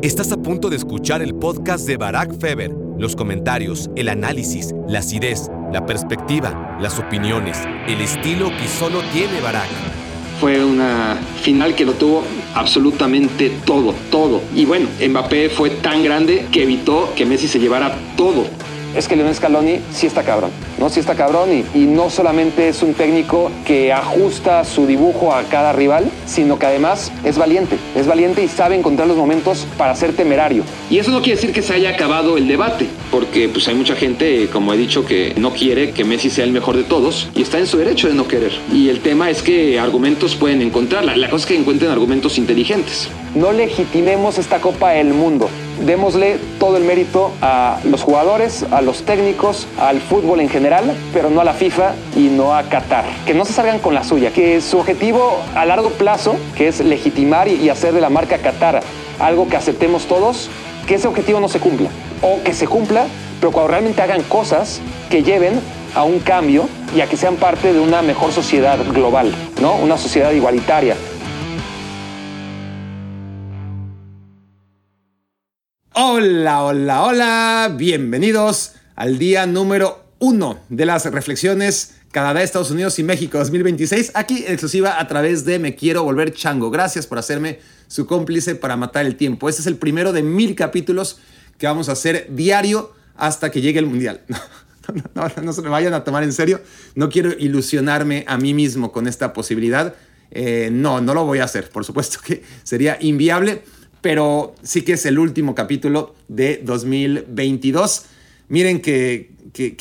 Estás a punto de escuchar el podcast de Barack Feber. Los comentarios, el análisis, la acidez, la perspectiva, las opiniones, el estilo que solo tiene Barack. Fue una final que lo tuvo absolutamente todo, todo. Y bueno, Mbappé fue tan grande que evitó que Messi se llevara todo es que Lionel Scaloni sí está cabrón, ¿no? Sí está cabrón y, y, no solamente es un técnico que ajusta su dibujo a cada rival, sino que además es valiente, es valiente y sabe encontrar los momentos para ser temerario. Y eso no quiere decir que se haya acabado el debate, porque pues hay mucha gente, como he dicho, que no quiere que Messi sea el mejor de todos y está en su derecho de no querer. Y el tema es que argumentos pueden encontrar, la, la cosa es que encuentren argumentos inteligentes. No legitimemos esta Copa del Mundo démosle todo el mérito a los jugadores, a los técnicos, al fútbol en general, pero no a la FIFA y no a Qatar. Que no se salgan con la suya, que su objetivo a largo plazo, que es legitimar y hacer de la marca Qatar algo que aceptemos todos, que ese objetivo no se cumpla. O que se cumpla, pero cuando realmente hagan cosas que lleven a un cambio y a que sean parte de una mejor sociedad global, ¿no? Una sociedad igualitaria, Hola, hola, hola, bienvenidos al día número uno de las reflexiones Canadá, Estados Unidos y México 2026, aquí en exclusiva a través de Me Quiero Volver Chango. Gracias por hacerme su cómplice para matar el tiempo. Este es el primero de mil capítulos que vamos a hacer diario hasta que llegue el Mundial. No, no, se me vayan a tomar en serio. No quiero ilusionarme a mí mismo con esta posibilidad. Eh, no, no lo voy a hacer. Por supuesto que sería inviable pero sí que es el último capítulo de 2022. Miren que,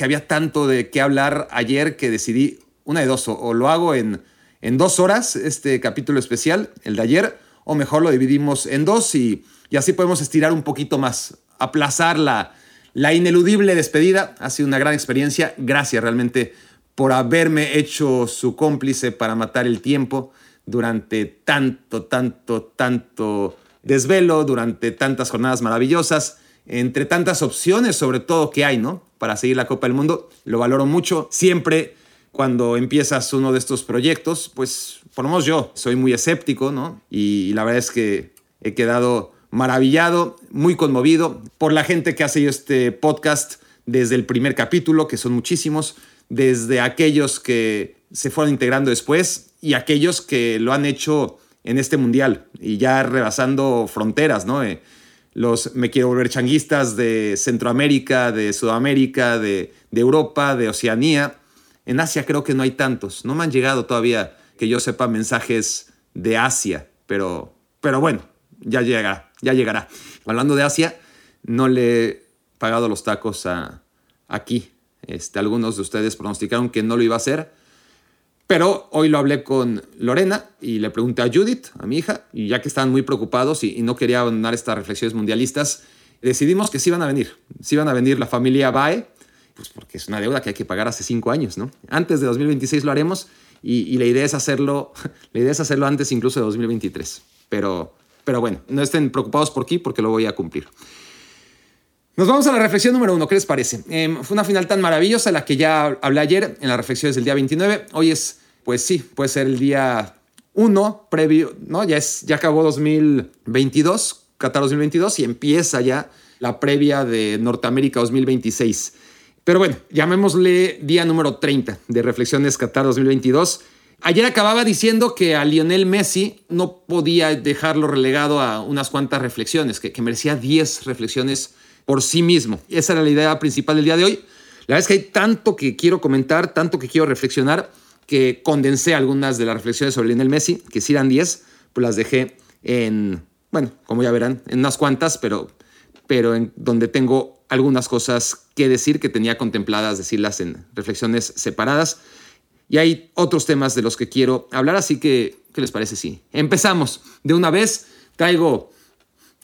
había tanto de qué hablar ayer que decidí una de dos, o, lo hago en, en dos horas, este capítulo especial, el de ayer, o mejor lo dividimos en dos y, así podemos estirar un poquito más, aplazar la, la ineludible despedida. Ha sido una gran experiencia. Gracias realmente por haberme hecho su cómplice para matar el tiempo durante tanto, tanto, tanto desvelo durante tantas jornadas maravillosas, entre tantas opciones sobre todo que hay, ¿no? Para seguir la Copa del Mundo. Lo valoro mucho. Siempre cuando empiezas uno de estos proyectos, pues por lo menos yo soy muy escéptico, ¿no? Y, la verdad es que he quedado maravillado, muy conmovido por la gente que ha seguido este podcast desde el primer capítulo, que son muchísimos, desde aquellos que se fueron integrando después y aquellos que lo han hecho en este mundial y ya rebasando fronteras, ¿no? Eh, los me quiero volver changuistas de Centroamérica, de Sudamérica, de, Europa, de Oceanía. En Asia creo que no hay tantos. No me han llegado todavía, que yo sepa, mensajes de Asia, pero, pero bueno, ya llegará, ya llegará. Hablando de Asia, no le he pagado los tacos a, aquí. Este, algunos de ustedes pronosticaron que no lo iba a hacer. Pero hoy lo hablé con Lorena y le pregunté a Judith, a mi hija, y ya que estaban muy preocupados y, no quería abandonar estas reflexiones mundialistas, decidimos que sí iban a venir. Sí iban a venir la familia Bae, pues porque es una deuda que hay que pagar hace cinco años, ¿no? Antes de 2026 lo haremos y, la, idea es hacerlo, la idea es hacerlo antes incluso de 2023. Pero, pero bueno, no estén preocupados por aquí porque lo voy a cumplir. Nos vamos a la reflexión número uno. ¿Qué les parece? Em, fue una final tan maravillosa la que ya hablé ayer en las reflexiones del día 29. Hoy es, pues sí, puede ser el día uno previo, ¿no? Ya, es, ya acabó 2022, Qatar 2022 y empieza ya la previa de Norteamérica 2026. Pero bueno, llamémosle día número 30 de Reflexiones Qatar 2022. Ayer acababa diciendo que a Lionel Messi no podía dejarlo relegado a unas cuantas reflexiones, que, que merecía 10 reflexiones por sí mismo. Esa era la idea principal del día de hoy. La verdad es que hay tanto que quiero comentar, tanto que quiero reflexionar, que condensé algunas de las reflexiones sobre Lionel Messi, que si eran 10, pues las dejé en, bueno, como ya verán, en unas cuantas, pero, pero en donde tengo algunas cosas que decir que tenía contempladas decirlas en reflexiones separadas. Y hay otros temas de los que quiero hablar, así que, ¿qué les parece si empezamos de una vez? Traigo,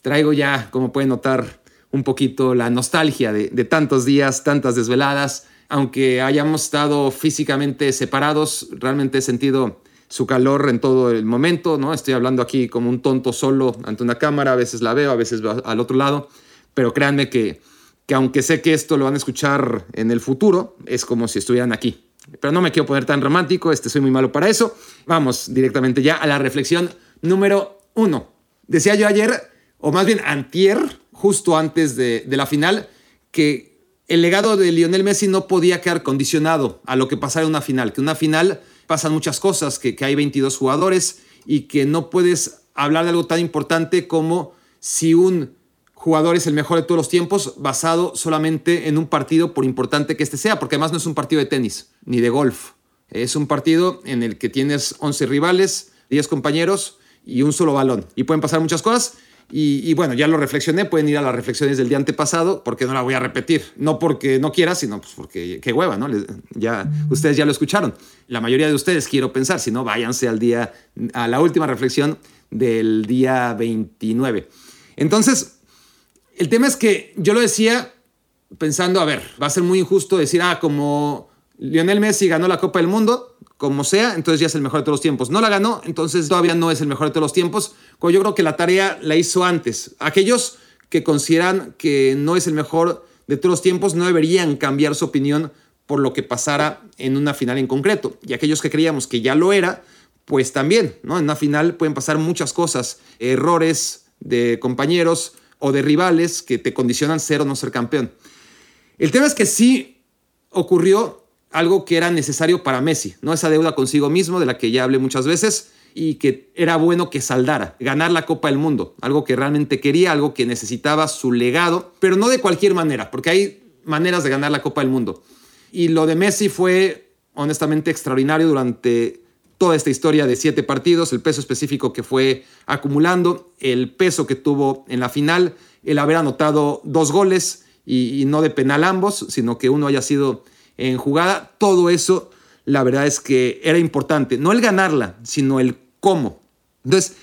traigo ya, como pueden notar, un poquito la nostalgia de, tantos días, tantas desveladas. Aunque hayamos estado físicamente separados, realmente he sentido su calor en todo el momento, ¿no? Estoy hablando aquí como un tonto solo ante una cámara, a veces la veo, a veces al otro lado, pero créanme que, que aunque sé que esto lo van a escuchar en el futuro, es como si estuvieran aquí. Pero no me quiero poner tan romántico, este soy muy malo para eso. Vamos directamente ya a la reflexión número uno. Decía yo ayer, o más bien antier, justo antes de, la final, que el legado de Lionel Messi no podía quedar condicionado a lo que pasara en una final, que en una final pasan muchas cosas, que, que hay 22 jugadores y que no puedes hablar de algo tan importante como si un jugador es el mejor de todos los tiempos basado solamente en un partido por importante que este sea, porque además no es un partido de tenis ni de golf. Es un partido en el que tienes 11 rivales, 10 compañeros y un solo balón. Y pueden pasar muchas cosas. Y, bueno, ya lo reflexioné, pueden ir a las reflexiones del día antepasado, porque no la voy a repetir. No porque no quiera, sino pues porque qué hueva, ¿no? Ya, ustedes ya lo escucharon. La mayoría de ustedes quiero pensar, si no, váyanse al día, a la última reflexión del día 29. Entonces, el tema es que yo lo decía pensando, a ver, va a ser muy injusto decir, ah, como Lionel Messi ganó la Copa del Mundo, como sea, entonces ya es el mejor de todos los tiempos. No la ganó, entonces todavía no es el mejor de todos los tiempos. Yo creo que la tarea la hizo antes. Aquellos que consideran que no es el mejor de todos los tiempos no deberían cambiar su opinión por lo que pasara en una final en concreto. Y aquellos que creíamos que ya lo era, pues también, ¿no? En una final pueden pasar muchas cosas, errores de compañeros o de rivales que te condicionan ser o no ser campeón. El tema es que sí ocurrió algo que era necesario para Messi, ¿no? Esa deuda consigo mismo, de la que ya hablé muchas veces, y que era bueno que saldara, ganar la Copa del Mundo, algo que realmente quería, algo que necesitaba su legado, pero no de cualquier manera, porque hay maneras de ganar la Copa del Mundo. Y lo de Messi fue honestamente extraordinario durante toda esta historia de siete partidos, el peso específico que fue acumulando, el peso que tuvo en la final, el haber anotado dos goles y, no de penal ambos, sino que uno haya sido en jugada, todo eso, la verdad es que era importante. No el ganarla, sino el cómo. Entonces,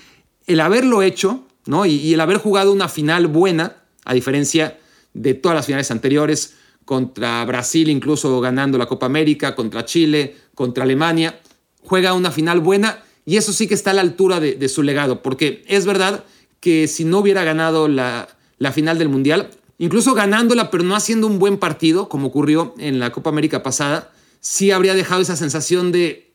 el haberlo hecho, ¿no? Y, el haber jugado una final buena, a diferencia de todas las finales anteriores, contra Brasil incluso ganando la Copa América, contra Chile, contra Alemania, juega una final buena y eso sí que está a la altura de, su legado, porque es verdad que si no hubiera ganado la, la final del Mundial, incluso ganándola, pero no haciendo un buen partido, como ocurrió en la Copa América pasada, sí habría dejado esa sensación de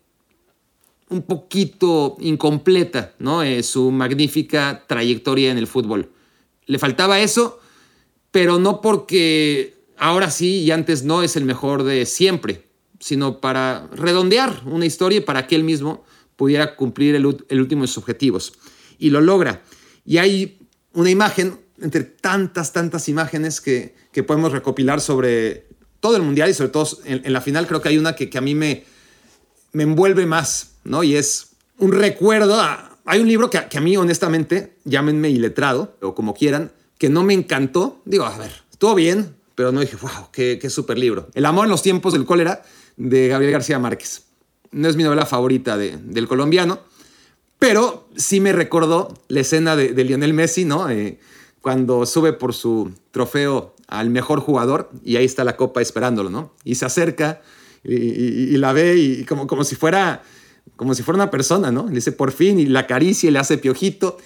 un poquito incompleta, ¿no? Eh, su magnífica trayectoria en el fútbol. Le faltaba eso, pero no porque ahora sí y antes no es el mejor de siempre, sino para redondear una historia y para que él mismo pudiera cumplir el, último de sus objetivos. Y lo logra. Y hay una imagen entre tantas, tantas imágenes que, que podemos recopilar sobre todo el Mundial y sobre todo en, la final creo que hay una que, que, a mí me, me envuelve más, ¿no? Y es un recuerdo, hay un libro que, que a mí honestamente, llámenme iletrado o como quieran, que no me encantó. Digo, a ver, estuvo bien, pero no dije, wow, qué, qué súper libro. El amor en los tiempos del cólera de Gabriel García Márquez. No es mi novela favorita de, del colombiano, pero sí me recordó la escena de, Lionel Messi, ¿no? Eh, cuando sube por su trofeo al mejor jugador y ahí está la copa esperándolo, ¿no? Y se acerca y, la ve y como, como, si fuera, como si fuera una persona, ¿no? Le dice por fin y la acaricia y le hace piojito.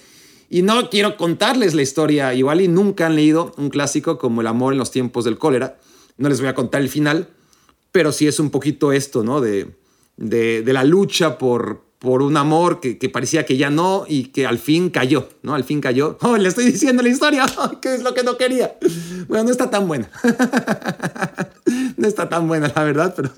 Y no quiero contarles la historia, igual y nunca han leído un clásico como El amor en los tiempos del cólera. No les voy a contar el final, pero sí es un poquito esto, ¿no? De, de, de la lucha por, por un amor que, parecía que ya no y que al fin cayó, ¿no? Al fin cayó. Oh, le estoy diciendo la historia, que es lo que no quería. Bueno, no está tan buena. no está tan buena, la verdad, pero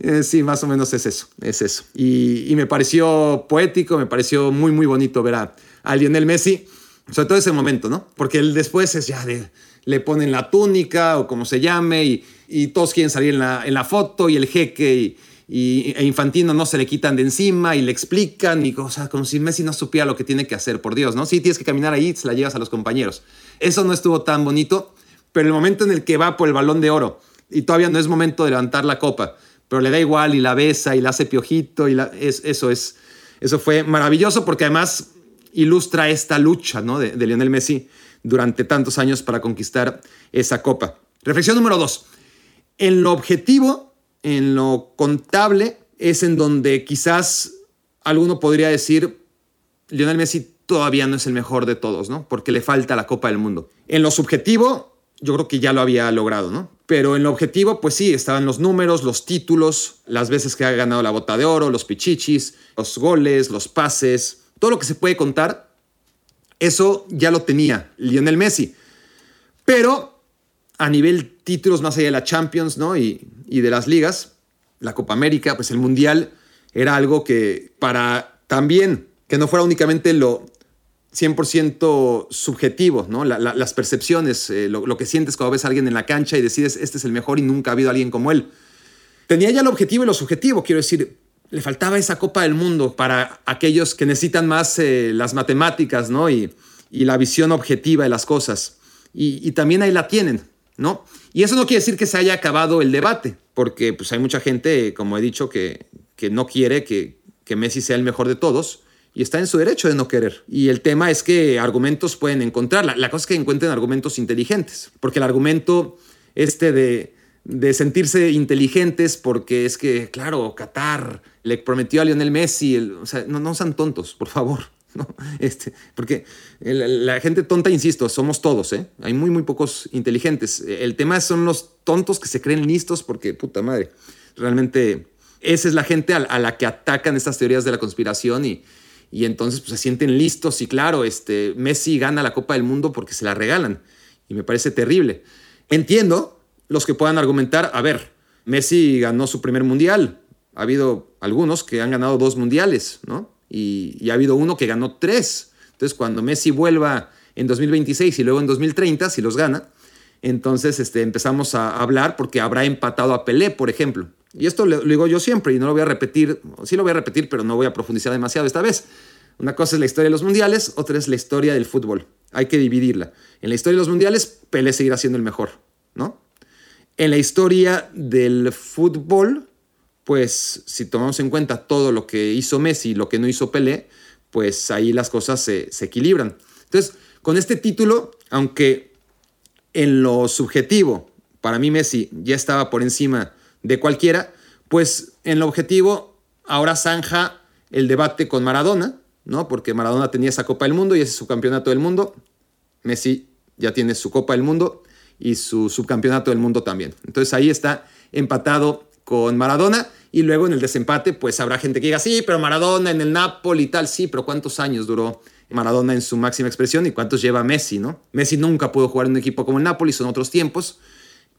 eh, sí, más o menos es eso, es eso. Y, me pareció poético, me pareció muy, muy bonito ver a, a Lionel Messi, sobre todo ese momento, ¿no? Porque él después es ya de, le ponen la túnica o como se llame y, y todos quieren salir en la, en la foto y el jeque y y e Infantino no se le quitan de encima y le explican y cosas como si Messi no supiera lo que tiene que hacer, por Dios, ¿no? Sí, tienes que caminar ahí, se la llevas a los compañeros. Eso no estuvo tan bonito, pero el momento en el que va por el balón de oro y todavía no es momento de levantar la copa, pero le da igual y la besa y la hace piojito y es, eso es eso fue maravilloso porque además ilustra esta lucha, ¿no? de, de Lionel Messi durante tantos años para conquistar esa copa. Reflexión número dos. En lo objetivo en lo contable es en donde quizás alguno podría decir, Lionel Messi todavía no es el mejor de todos, ¿no? Porque le falta la Copa del Mundo. En lo subjetivo, yo creo que ya lo había logrado, ¿no? Pero en lo objetivo, pues sí, estaban los números, los títulos, las veces que ha ganado la bota de oro, los pichichis, los goles, los pases, todo lo que se puede contar. Eso ya lo tenía Lionel Messi. Pero a nivel títulos más allá de la Champions ¿no? y, y de las ligas, la Copa América, pues el Mundial era algo que para también, que no fuera únicamente lo 100% subjetivo, ¿no? las percepciones, eh, lo, que sientes cuando ves a alguien en la cancha y decides, este es el mejor y nunca ha habido alguien como él. Tenía ya el objetivo y lo subjetivo, quiero decir, le faltaba esa Copa del Mundo para aquellos que necesitan más eh, las matemáticas, ¿no? Y, la visión objetiva de las cosas. Y, también ahí la tienen, ¿no? Y eso no quiere decir que se haya acabado el debate, porque pues hay mucha gente, como he dicho, que, que no quiere que, que Messi sea el mejor de todos y está en su derecho de no querer. Y el tema es que argumentos pueden encontrar. La, cosa es que encuentren argumentos inteligentes, porque el argumento este de, de sentirse inteligentes porque es que, claro, Qatar le prometió a Lionel Messi, o sea, no, no sean tontos, por favor. Este, porque la gente tonta, insisto, somos todos, ¿eh? Hay muy, muy pocos inteligentes. El tema son los tontos que se creen listos porque, puta madre, realmente esa es la gente a, la que atacan estas teorías de la conspiración y, y entonces pues, se sienten listos y claro, este, Messi gana la Copa del Mundo porque se la regalan y me parece terrible. Entiendo los que puedan argumentar, a ver, Messi ganó su primer mundial, ha habido algunos que han ganado dos mundiales, ¿no? Y, ha habido uno que ganó tres. Entonces cuando Messi vuelva en 2026 y luego en 2030, si los gana, entonces este, empezamos a hablar porque habrá empatado a Pelé, por ejemplo. Y esto lo, digo yo siempre y no lo voy a repetir, sí lo voy a repetir, pero no voy a profundizar demasiado esta vez. Una cosa es la historia de los mundiales, otra es la historia del fútbol. Hay que dividirla. En la historia de los mundiales, Pelé seguirá siendo el mejor, ¿no? En la historia del fútbol, pues si tomamos en cuenta todo lo que hizo Messi y lo que no hizo Pelé, pues ahí las cosas se, se equilibran. Entonces, con este título, aunque en lo subjetivo, para mí Messi ya estaba por encima de cualquiera, pues en el objetivo ahora zanja el debate con Maradona, ¿no? Porque Maradona tenía esa Copa del Mundo y ese es su campeonato del mundo. Messi ya tiene su Copa del Mundo y su subcampeonato del mundo también. Entonces ahí está empatado con Maradona y luego en el desempate pues habrá gente que diga, sí, pero Maradona en el Napoli y tal, sí, pero ¿cuántos años duró Maradona en su máxima expresión y cuántos lleva Messi, ¿no? Messi nunca pudo jugar en un equipo como el Napoli, son otros tiempos,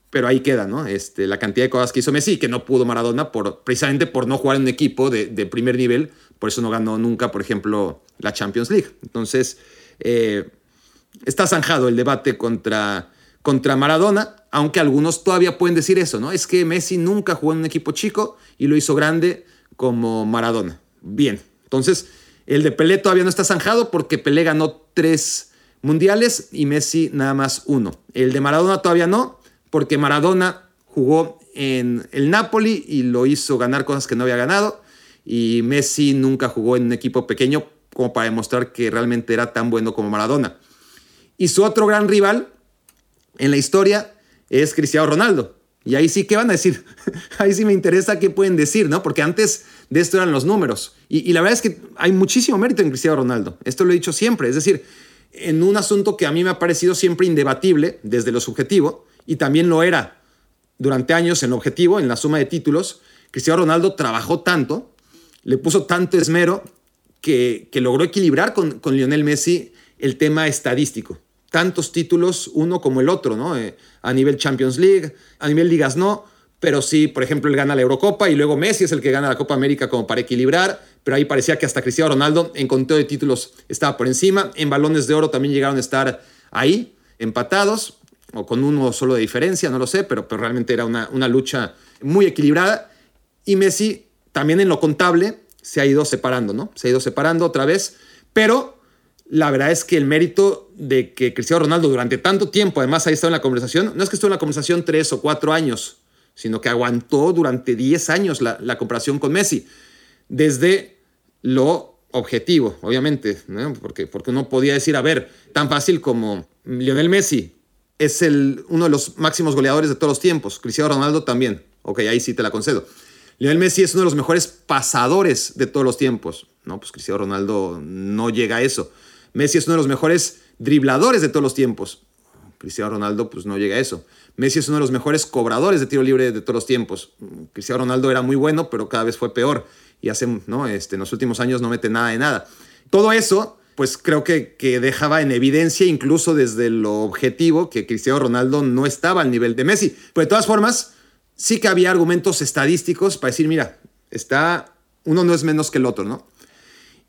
pero ahí queda, ¿no? Este, la cantidad de cosas que hizo Messi, que no pudo Maradona por, precisamente por no jugar en un equipo de, primer nivel, por eso no ganó nunca, por ejemplo, la Champions League. Entonces, eh, está zanjado el debate contra, contra Maradona, aunque algunos todavía pueden decir eso, ¿no? Es que Messi nunca jugó en un equipo chico y lo hizo grande como Maradona. Bien, entonces, el de Pelé todavía no está zanjado porque Pelé ganó tres mundiales y Messi nada más uno. El de Maradona todavía no, porque Maradona jugó en el Napoli y lo hizo ganar cosas que no había ganado. Y Messi nunca jugó en un equipo pequeño como para demostrar que realmente era tan bueno como Maradona. Y su otro gran rival en la historia es Cristiano Ronaldo. Y ahí sí, ¿qué van a decir? ahí sí me interesa qué pueden decir, ¿no? Porque antes de esto eran los números. Y, la verdad es que hay muchísimo mérito en Cristiano Ronaldo. Esto lo he dicho siempre. Es decir, en un asunto que a mí me ha parecido siempre indebatible desde lo subjetivo, y también lo era durante años en el objetivo, en la suma de títulos, Cristiano Ronaldo trabajó tanto, le puso tanto esmero, que, logró equilibrar con, con, Lionel Messi el tema estadístico. Tantos títulos, uno como el otro, ¿no? Eh, a nivel Champions League, a nivel ligas no, pero sí, por ejemplo, él gana la Eurocopa y luego Messi es el que gana la Copa América como para equilibrar, pero ahí parecía que hasta Cristiano Ronaldo en conteo de títulos estaba por encima, en balones de oro también llegaron a estar ahí, empatados, o con uno solo de diferencia, no lo sé, pero, pero realmente era una, una lucha muy equilibrada. Y Messi también en lo contable se ha ido separando, ¿no? Se ha ido separando otra vez, pero la verdad es que el mérito de que Cristiano Ronaldo durante tanto tiempo, además ha estado en la conversación, no es que estuvo en la conversación tres o cuatro años, sino que aguantó durante diez años la, la comparación con Messi, desde lo objetivo, obviamente, ¿no? porque, porque uno podía decir, a ver, tan fácil como Lionel Messi es el, uno de los máximos goleadores de todos los tiempos. Cristiano Ronaldo también. Ok, ahí sí te la concedo. Lionel Messi es uno de los mejores pasadores de todos los tiempos. No, pues Cristiano Ronaldo no llega a eso. Messi es uno de los mejores dribladores de todos los tiempos. Cristiano Ronaldo pues no llega a eso. Messi es uno de los mejores cobradores de tiro libre de todos los tiempos. Cristiano Ronaldo era muy bueno, pero cada vez fue peor. Y hace, ¿no? Este, en los últimos años no mete nada de nada. Todo eso pues creo que, que dejaba en evidencia, incluso desde lo objetivo, que Cristiano Ronaldo no estaba al nivel de Messi. Pero de todas formas, sí que había argumentos estadísticos para decir, mira, está, uno no es menos que el otro, ¿no?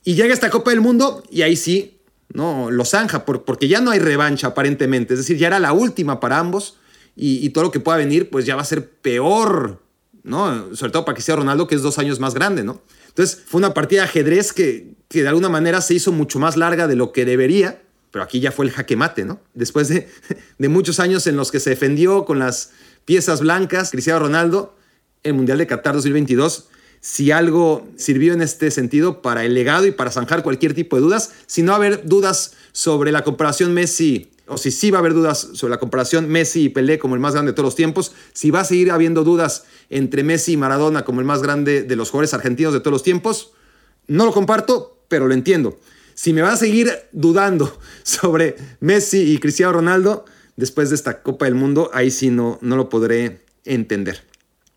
Y llega esta Copa del Mundo y ahí sí, ¿no? Lo zanja, porque ya no hay revancha aparentemente. Es decir, ya era la última para ambos y, todo lo que pueda venir, pues ya va a ser peor, ¿no? Sobre todo para que Ronaldo, que es dos años más grande, ¿no? Entonces fue una partida de ajedrez que, que de alguna manera se hizo mucho más larga de lo que debería, pero aquí ya fue el jaque mate, ¿no? Después de, de muchos años en los que se defendió con las piezas blancas, Cristiano Ronaldo, el Mundial de Qatar 2022, si algo sirvió en este sentido para el legado y para zanjar cualquier tipo de dudas, si no haber dudas sobre la comparación Messi, o si sí va a haber dudas sobre la comparación Messi y Pelé como el más grande de todos los tiempos, si va a seguir habiendo dudas entre Messi y Maradona como el más grande de los jugadores argentinos de todos los tiempos, no lo comparto, pero lo entiendo. Si me va a seguir dudando sobre Messi y Cristiano Ronaldo después de esta Copa del Mundo, ahí sí no, no lo podré entender.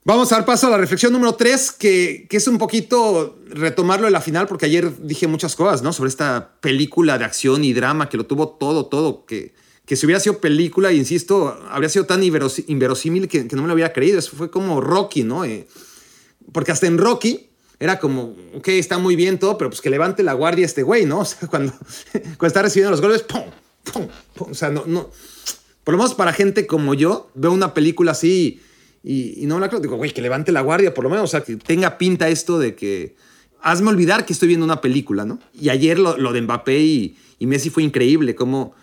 Vamos a dar paso a la reflexión número 3, que, que, es un poquito retomarlo de la final, porque ayer dije muchas cosas, ¿no? Sobre esta película de acción y drama que lo tuvo todo, todo, que, que si hubiera sido película, insisto, habría sido tan inverosímil que, no me lo hubiera creído. Eso fue como Rocky, ¿no? Eh, porque hasta en Rocky era como, ok, está muy bien todo, pero pues que levante la guardia este güey, ¿no? O sea, cuando, está recibiendo los golpes, ¡pum! ¡pum! O sea, no, no. Por lo menos para gente como yo, veo una película así no me la creo. Digo, güey, que levante la guardia por lo menos. O sea, que tenga pinta esto de que. Hazme olvidar que estoy viendo una película, ¿no? Y ayer lo, de Mbappé y, Messi fue increíble. Cómo,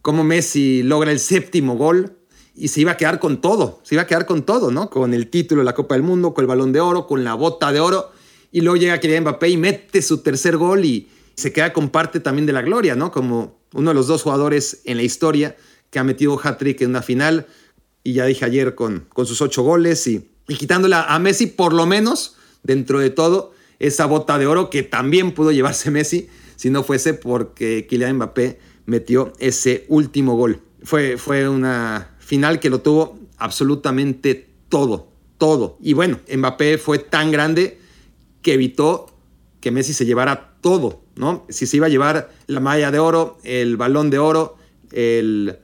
cómo Messi logra el séptimo gol y se iba a quedar con todo. Se iba a quedar con todo, ¿no? Con el título de la Copa del Mundo, con el balón de oro, con la bota de oro. Y luego llega Kylian Mbappé y mete su tercer gol y se queda con parte también de la gloria, ¿no? Como uno de los dos jugadores en la historia que ha metido hat-trick en una final y ya dije ayer con, con sus ocho goles y, y quitándola a Messi, por lo menos, dentro de todo, esa bota de oro que también pudo llevarse Messi si no fuese porque Kylian Mbappé metió ese último gol. Fue, fue una final que lo tuvo absolutamente todo, todo. Y bueno, Mbappé fue tan grande que evitó que Messi se llevara todo, ¿no? Si se iba a llevar la malla de oro, el balón de oro, el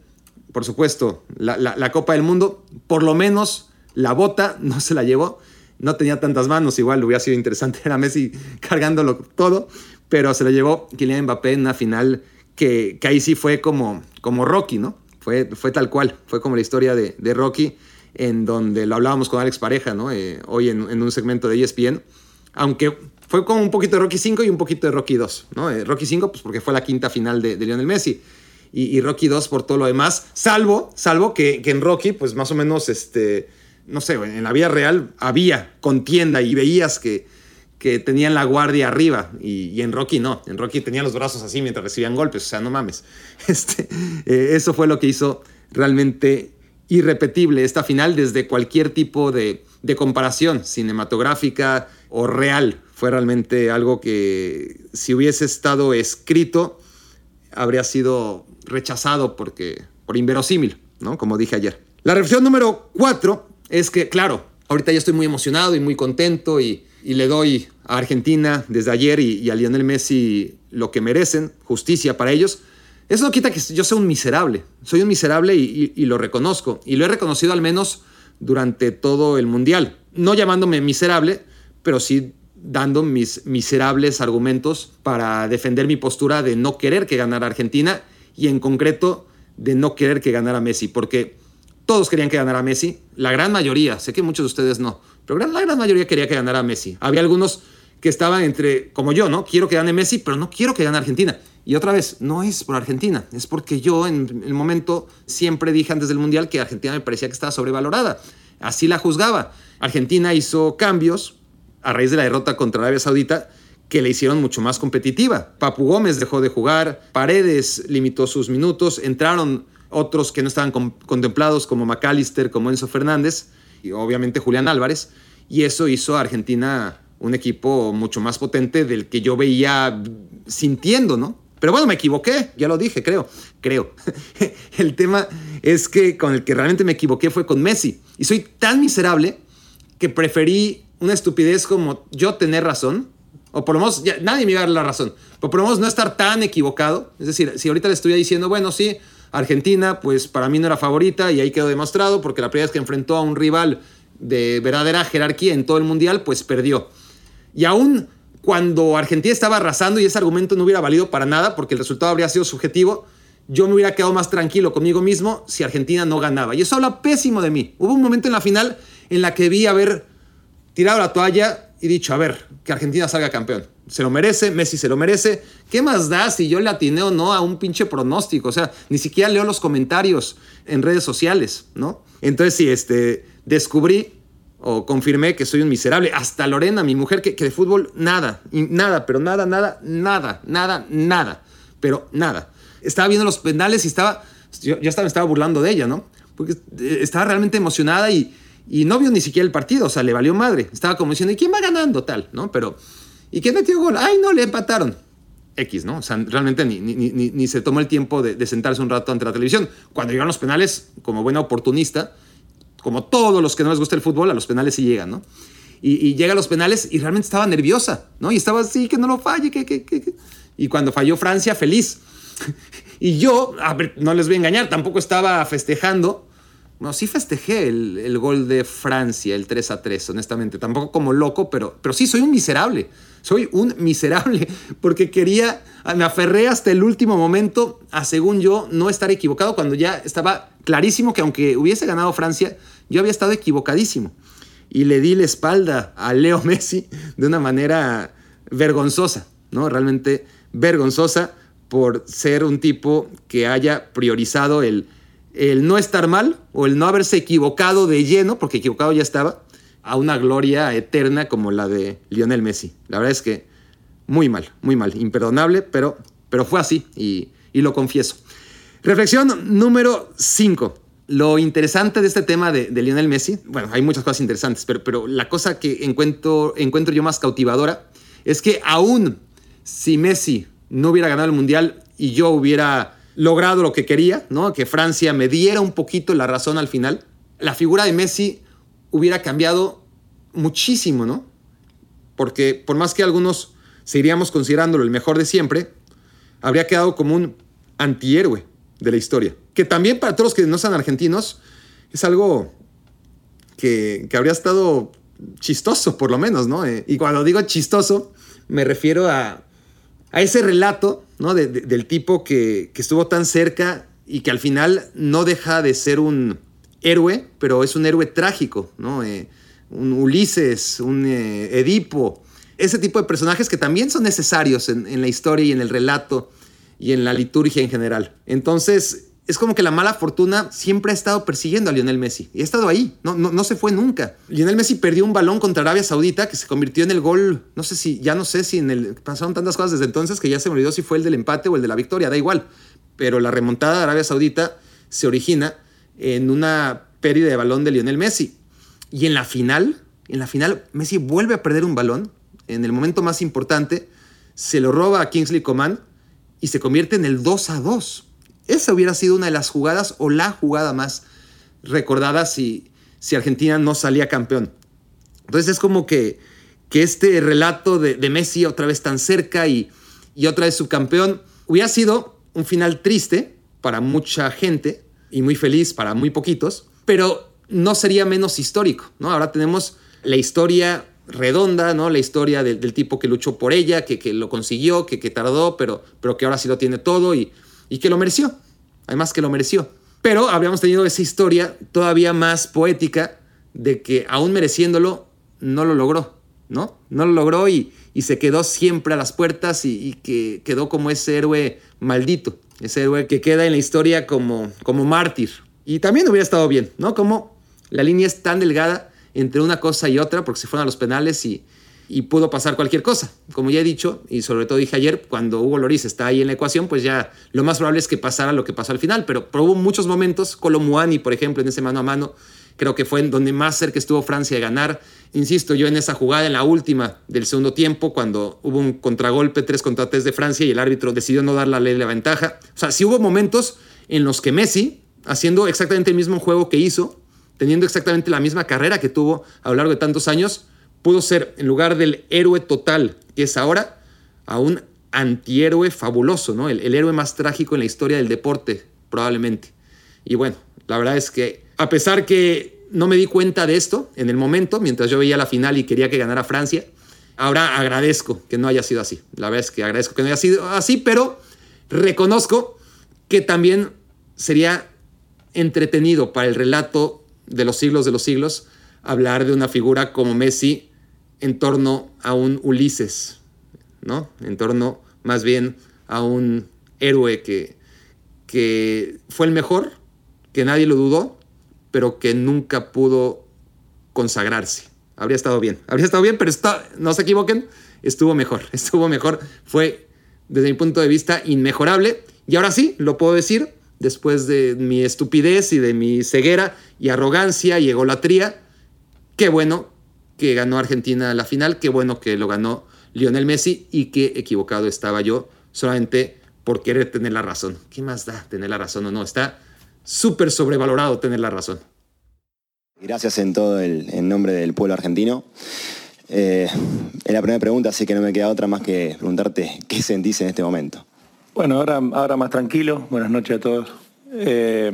por supuesto, la, Copa del Mundo, por lo menos la bota no se la llevó. No tenía tantas manos, igual hubiera sido interesante era Messi cargándolo todo, pero se la llevó Kylian Mbappé en una final que, que ahí sí fue como, como Rocky, ¿no? Fue, fue tal cual, fue como la historia de, de Rocky, en donde lo hablábamos con Alex Pareja, ¿no? Eh, hoy en, un segmento de ESPN, aunque fue como un poquito de Rocky 5 y un poquito de Rocky 2, ¿no? Eh, Rocky 5, pues porque fue la quinta final de Lionel Messi y, Rocky 2 por todo lo demás, salvo, salvo que, en Rocky, pues más o menos, este, no sé, en la vida real había contienda y veías que, que tenían la guardia arriba y, en Rocky no, en Rocky tenían los brazos así mientras recibían golpes, o sea, no mames. Este, eh, eso fue lo que hizo realmente irrepetible esta final desde cualquier tipo de, de comparación cinematográfica o real. Fue realmente algo que si hubiese estado escrito habría sido rechazado porque, por inverosímil, ¿no? Como dije ayer. La reflexión número cuatro es que, claro, ahorita ya estoy muy emocionado y muy contento y, le doy a Argentina desde ayer y, a Lionel Messi lo que merecen, justicia para ellos. Eso no quita que yo sea un miserable. Soy un miserable y, y, lo reconozco. Y lo he reconocido al menos durante todo el Mundial. No llamándome miserable, pero sí dando mis miserables argumentos para defender mi postura de no querer que ganara Argentina y en concreto de no querer que ganara Messi, porque todos querían que ganara Messi, la gran mayoría, sé que muchos de ustedes no, pero la gran mayoría quería que ganara Messi. Había algunos que estaban entre, como yo, ¿no? Quiero que gane Messi, pero no quiero que gane Argentina. Y otra vez, no es por Argentina, es porque yo en el momento siempre dije antes del Mundial que Argentina me parecía que estaba sobrevalorada. Así la juzgaba. Argentina hizo cambios a raíz de la derrota contra Arabia Saudita que le hicieron mucho más competitiva. Papu Gómez dejó de jugar, Paredes limitó sus minutos, entraron otros que no estaban contemplados como McAllister, como Enzo Fernández y obviamente Julián Álvarez, y eso hizo a Argentina un equipo mucho más potente del que yo veía sintiendo, ¿no? Pero bueno, me equivoqué, ya lo dije, creo, creo. el tema es que con el que realmente me equivoqué fue con Messi. Y soy tan miserable que preferí una estupidez como yo tener razón O por lo menos, nadie me iba a dar la razón. Pero por lo menos no estar tan equivocado. Es decir, si ahorita le estuviera diciendo, bueno, sí, Argentina, pues para mí no era favorita y ahí quedó demostrado porque la primera vez que enfrentó a un rival de verdadera jerarquía en todo el mundial, pues perdió. Y aún cuando Argentina estaba arrasando y ese argumento no hubiera valido para nada porque el resultado habría sido subjetivo, yo me hubiera quedado más tranquilo conmigo mismo si Argentina no ganaba. Y eso habla pésimo de mí. Hubo un momento en la final en la que vi haber tirado la toalla y dicho, a ver, que Argentina salga campeón. Se lo merece, Messi se lo merece. ¿Qué más da si yo le atiné o no a un pinche pronóstico? O sea, ni siquiera leo los comentarios en redes sociales, ¿no? Entonces sí, este, descubrí o confirmé que soy un miserable. Hasta Lorena, mi mujer, que, que de fútbol nada, nada, pero nada, nada, nada, nada, nada, pero nada estaba viendo los penales y estaba, yo ya estaba, me estaba burlando de ella, ¿no? Porque eh, estaba realmente emocionada y, y no vio ni siquiera el partido, o sea, le valió madre. Estaba como diciendo, ¿y quién va ganando? Tal, ¿no? Pero, ¿y quién metió gol? Ay, no, le empataron. X, ¿no? O sea, realmente ni, ni, ni, ni se tomó el tiempo de, de, sentarse un rato ante la televisión. Cuando llegan los penales, como buena oportunista, como todos los que no les gusta el fútbol, a los penales sí llegan, ¿no? Y, y llega a los penales y realmente estaba nerviosa, ¿no? Y estaba así, que no lo falle, que, que, que. Y cuando falló Francia, feliz. y yo, a ver, no les voy a engañar, tampoco estaba festejando. No, sí festejé el, el, gol de Francia, el 3 a 3, honestamente. Tampoco como loco, pero, pero sí, soy un miserable. Soy un miserable porque quería, me aferré hasta el último momento a, según yo, no estar equivocado cuando ya estaba clarísimo que aunque hubiese ganado Francia, yo había estado equivocadísimo. Y le di la espalda a Leo Messi de una manera vergonzosa, ¿no? Realmente vergonzosa por ser un tipo que haya priorizado el, el no estar mal o el no haberse equivocado de lleno, porque equivocado ya estaba, a una gloria eterna como la de Lionel Messi. La verdad es que muy mal, muy mal, imperdonable, pero, pero fue así y, lo confieso. Reflexión número 5. Lo interesante de este tema de, de, Lionel Messi, bueno, hay muchas cosas interesantes, pero, pero la cosa que encuentro, encuentro yo más cautivadora es que aún si Messi no hubiera ganado el Mundial y yo hubiera logrado lo que quería, ¿no? que Francia me diera un poquito la razón al final, la figura de Messi hubiera cambiado muchísimo, ¿no? Porque por más que algunos seguiríamos considerándolo el mejor de siempre, habría quedado como un antihéroe de la historia. Que también para todos los que no sean argentinos es algo que, habría estado chistoso, por lo menos, ¿no? Eh, y cuando digo chistoso, me refiero a, a ese relato ¿no? De, de, del tipo que, que, estuvo tan cerca y que al final no deja de ser un héroe, pero es un héroe trágico, ¿no? Eh, un Ulises, un eh, Edipo, ese tipo de personajes que también son necesarios en, en, la historia y en el relato y en la liturgia en general. Entonces, es como que la mala fortuna siempre ha estado persiguiendo a Lionel Messi. Y ha estado ahí, no, no, no, se fue nunca. Lionel Messi perdió un balón contra Arabia Saudita que se convirtió en el gol, no sé si, ya no sé si en el... Pasaron tantas cosas desde entonces que ya se me olvidó si fue el del empate o el de la victoria, da igual. Pero la remontada de Arabia Saudita se origina en una pérdida de balón de Lionel Messi. Y en la final, en la final, Messi vuelve a perder un balón. En el momento más importante, se lo roba a Kingsley Coman y se convierte en el 2 a 2 esa hubiera sido una de las jugadas o la jugada más recordada si, si Argentina no salía campeón. Entonces es como que, que este relato de, Messi otra vez tan cerca y, y otra vez subcampeón hubiera sido un final triste para mucha gente y muy feliz para muy poquitos, pero no sería menos histórico, ¿no? Ahora tenemos la historia redonda, ¿no? La historia de, del tipo que luchó por ella, que, que lo consiguió, que, que, tardó, pero, pero que ahora sí lo tiene todo y, y que lo mereció, además que lo mereció. Pero habríamos tenido esa historia todavía más poética de que aún mereciéndolo, no lo logró, ¿no? No lo logró y, y se quedó siempre a las puertas y, que quedó como ese héroe maldito, ese héroe que queda en la historia como, como mártir. Y también hubiera estado bien, ¿no? Como la línea es tan delgada entre una cosa y otra, porque se fueron a los penales y, y pudo pasar cualquier cosa. Como ya he dicho, y sobre todo dije ayer, cuando Hugo Loris está ahí en la ecuación, pues ya lo más probable es que pasara lo que pasó al final. Pero, hubo muchos momentos, Colomuani, por ejemplo, en ese mano a mano, creo que fue en donde más cerca estuvo Francia de ganar. Insisto, yo en esa jugada, en la última del segundo tiempo, cuando hubo un contragolpe 3 contra 3 de Francia y el árbitro decidió no dar la ley la ventaja. O sea, sí hubo momentos en los que Messi, haciendo exactamente el mismo juego que hizo, teniendo exactamente la misma carrera que tuvo a lo largo de tantos años, pudo ser, en lugar del héroe total que es ahora, a un antihéroe fabuloso, ¿no? El, el héroe más trágico en la historia del deporte, probablemente. Y bueno, la verdad es que a pesar que no me di cuenta de esto en el momento, mientras yo veía la final y quería que ganara Francia, ahora agradezco que no haya sido así. La verdad es que agradezco que no haya sido así, pero reconozco que también sería entretenido para el relato de los siglos de los siglos hablar de una figura como Messi en torno a un Ulises, ¿no? En torno más bien a un héroe que, que fue el mejor, que nadie lo dudó, pero que nunca pudo consagrarse. Habría estado bien, habría estado bien, pero está, no se equivoquen, estuvo mejor, estuvo mejor. Fue, desde mi punto de vista, inmejorable. Y ahora sí, lo puedo decir, después de mi estupidez y de mi ceguera y arrogancia y egolatría, qué bueno que ganó Argentina la final, qué bueno que lo ganó Lionel Messi y qué equivocado estaba yo solamente por querer tener la razón. ¿Qué más da tener la razón o no? Está súper sobrevalorado tener la razón. Gracias en todo el en nombre del pueblo argentino. Eh, es la primera pregunta, así que no me queda otra más que preguntarte qué sentís en este momento. Bueno, ahora, ahora más tranquilo. Buenas noches a todos. Eh,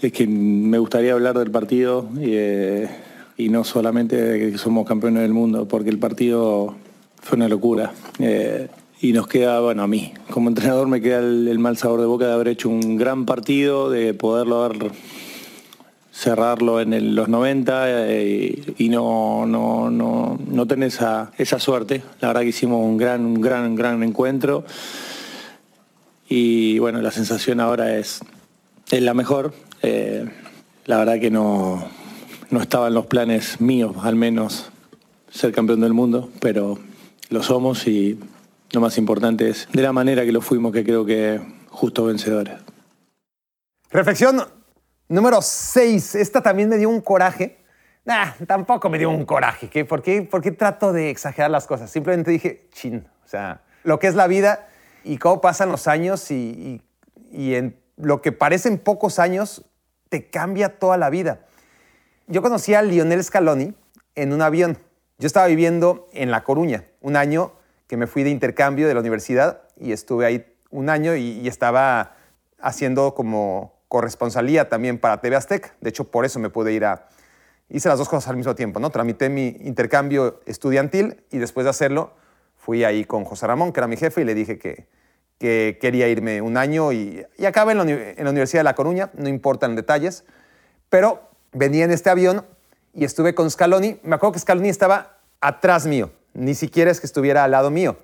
es que me gustaría hablar del partido y, eh, y, no solamente de que somos campeones del mundo, porque el partido fue una locura. Eh, y nos queda, bueno, a mí, como entrenador me queda el, mal sabor de boca de haber hecho un gran partido, de poderlo haber cerrarlo en los 90 eh, y no, no, no, no tener esa, esa suerte. La verdad que hicimos un gran, un gran, gran encuentro. Y bueno, la sensación ahora es, es la mejor. Eh, la verdad que no, no estaba en los planes míos, al menos, ser campeón del mundo, pero lo somos y lo más importante es de la manera que lo fuimos, que creo que justo vencedores. Reflexión número 6. Esta también me dio un coraje. Nah, tampoco me dio un coraje. ¿qué? ¿Por, qué, ¿Por qué trato de exagerar las cosas? Simplemente dije, chin. O sea, lo que es la vida y cómo pasan los años y, y, en lo que parecen pocos años te cambia toda la vida. Yo conocí a Lionel Scaloni en un avión. Yo estaba viviendo en La Coruña, un año que me fui de intercambio de la universidad y estuve ahí un año y, y estaba haciendo como corresponsalía también para TV Aztec. De hecho, por eso me pude ir a... Hice las dos cosas al mismo tiempo, ¿no? Tramité mi intercambio estudiantil y después de hacerlo fui ahí con José Ramón, que era mi jefe, y le dije que, que quería irme un año y, y acabé en la, en la, Universidad de La Coruña, no importan detalles, pero venía en este avión y estuve con Scaloni. Me acuerdo que Scaloni estaba atrás mío, ni siquiera es que estuviera al lado mío.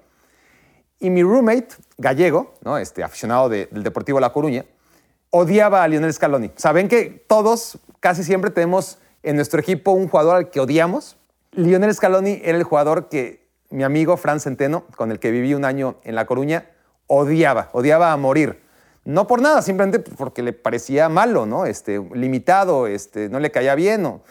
Y mi roommate, gallego, ¿no? este, aficionado de, del Deportivo La Coruña, odiaba a Lionel Scaloni. Saben que todos casi siempre tenemos en nuestro equipo un jugador al que odiamos. Lionel Scaloni era el jugador que mi amigo Fran Centeno, con el que viví un año en La Coruña, odiaba, odiaba a morir. No por nada, simplemente porque le parecía malo, ¿no? Este, limitado, este, no le caía bien. O,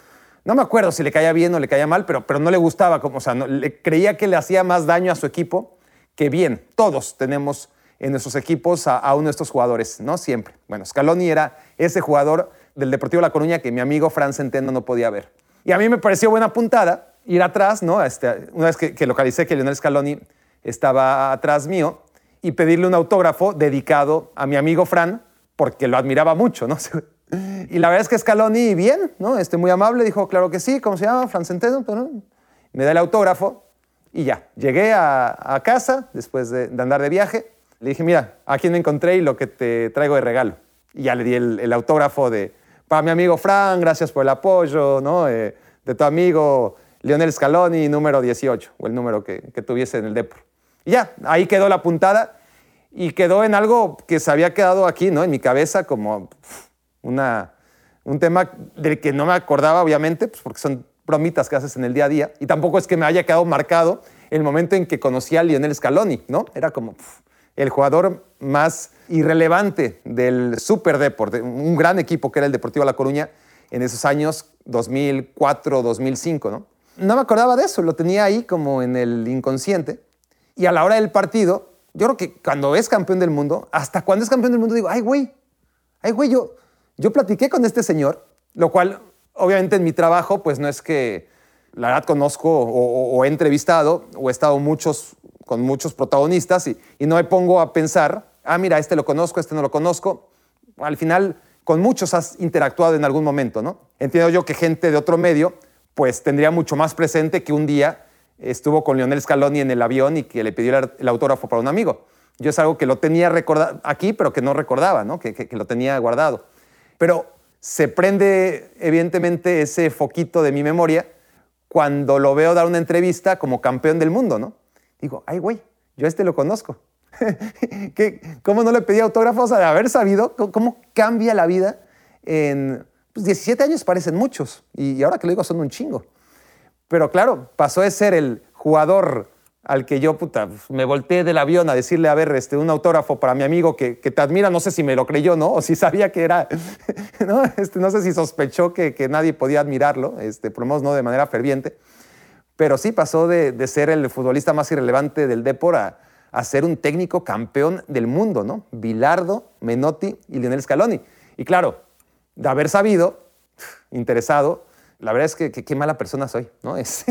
no me acuerdo si le caía bien o le caía mal, pero, pero no le gustaba, como, o sea, no, le, creía que le hacía más daño a su equipo que bien. Todos tenemos en nuestros equipos a, uno de estos jugadores, ¿no? Siempre. Bueno, Scaloni era ese jugador del Deportivo La Coruña que mi amigo Fran Centeno no podía ver. Y a mí me pareció buena puntada ir atrás, ¿no? Este, una vez que, que localicé que Lionel Scaloni estaba atrás mío, y pedirle un autógrafo dedicado a mi amigo Fran, porque lo admiraba mucho, ¿no? Y la verdad es que Scaloni, bien, ¿no? Este, muy amable, dijo, claro que sí, ¿cómo se llama? Fran Centeno, ¿no? Me da el autógrafo y ya. Llegué a, a casa después de, de, andar de viaje. Le dije, mira, aquí me encontré y lo que te traigo de regalo. Y ya le di el, el autógrafo de, para mi amigo Fran, gracias por el apoyo, ¿no? Eh, de tu amigo Lionel Scaloni, número 18, o el número que, que tuviese en el Depor. Ya, ahí quedó la puntada y quedó en algo que se había quedado aquí, ¿no? En mi cabeza como una, un tema del que no me acordaba, obviamente, pues porque son bromitas que haces en el día a día. Y tampoco es que me haya quedado marcado el momento en que conocí a Lionel Scaloni, ¿no? Era como el jugador más irrelevante del Super Deport, un gran equipo que era el Deportivo La Coruña en esos años 2004, 2005, ¿no? No me acordaba de eso, lo tenía ahí como en el inconsciente. Y a la hora del partido, yo creo que cuando es campeón del mundo, hasta cuando es campeón del mundo, digo, ay, güey, ay, güey, yo, yo platiqué con este señor, lo cual, obviamente, en mi trabajo, pues no es que la verdad conozco o, he entrevistado o he estado muchos, con muchos protagonistas y, y no me pongo a pensar, ah, mira, este lo conozco, este no lo conozco. Al final, con muchos has interactuado en algún momento, ¿no? Entiendo yo que gente de otro medio, pues tendría mucho más presente que un día estuvo con Lionel Scaloni en el avión y que le pidió el autógrafo para un amigo. Yo es algo que lo tenía aquí, pero que no recordaba, ¿no? Que, que, lo tenía guardado. Pero se prende evidentemente ese foquito de mi memoria cuando lo veo dar una entrevista como campeón del mundo, ¿no? Digo, ay, güey, yo este lo conozco. ¿Cómo no le pedí autógrafos de haber sabido cómo cambia la vida en 17 pues, años parecen muchos y ahora que lo digo son un chingo. Pero claro, pasó de ser el jugador al que yo me volteé del avión a decirle, a ver, este, un autógrafo para mi amigo que, te admira, no sé si me lo creyó, ¿no? O si sabía que era, ¿no? Este, no sé si sospechó que, nadie podía admirarlo, este, por lo menos no de manera ferviente, pero sí pasó de, de ser el futbolista más irrelevante del Depor a, a, ser un técnico campeón del mundo, ¿no? Bilardo, Menotti y Lionel Scaloni. Y claro, de haber sabido, interesado, la verdad es que qué mala persona soy, ¿no? Es,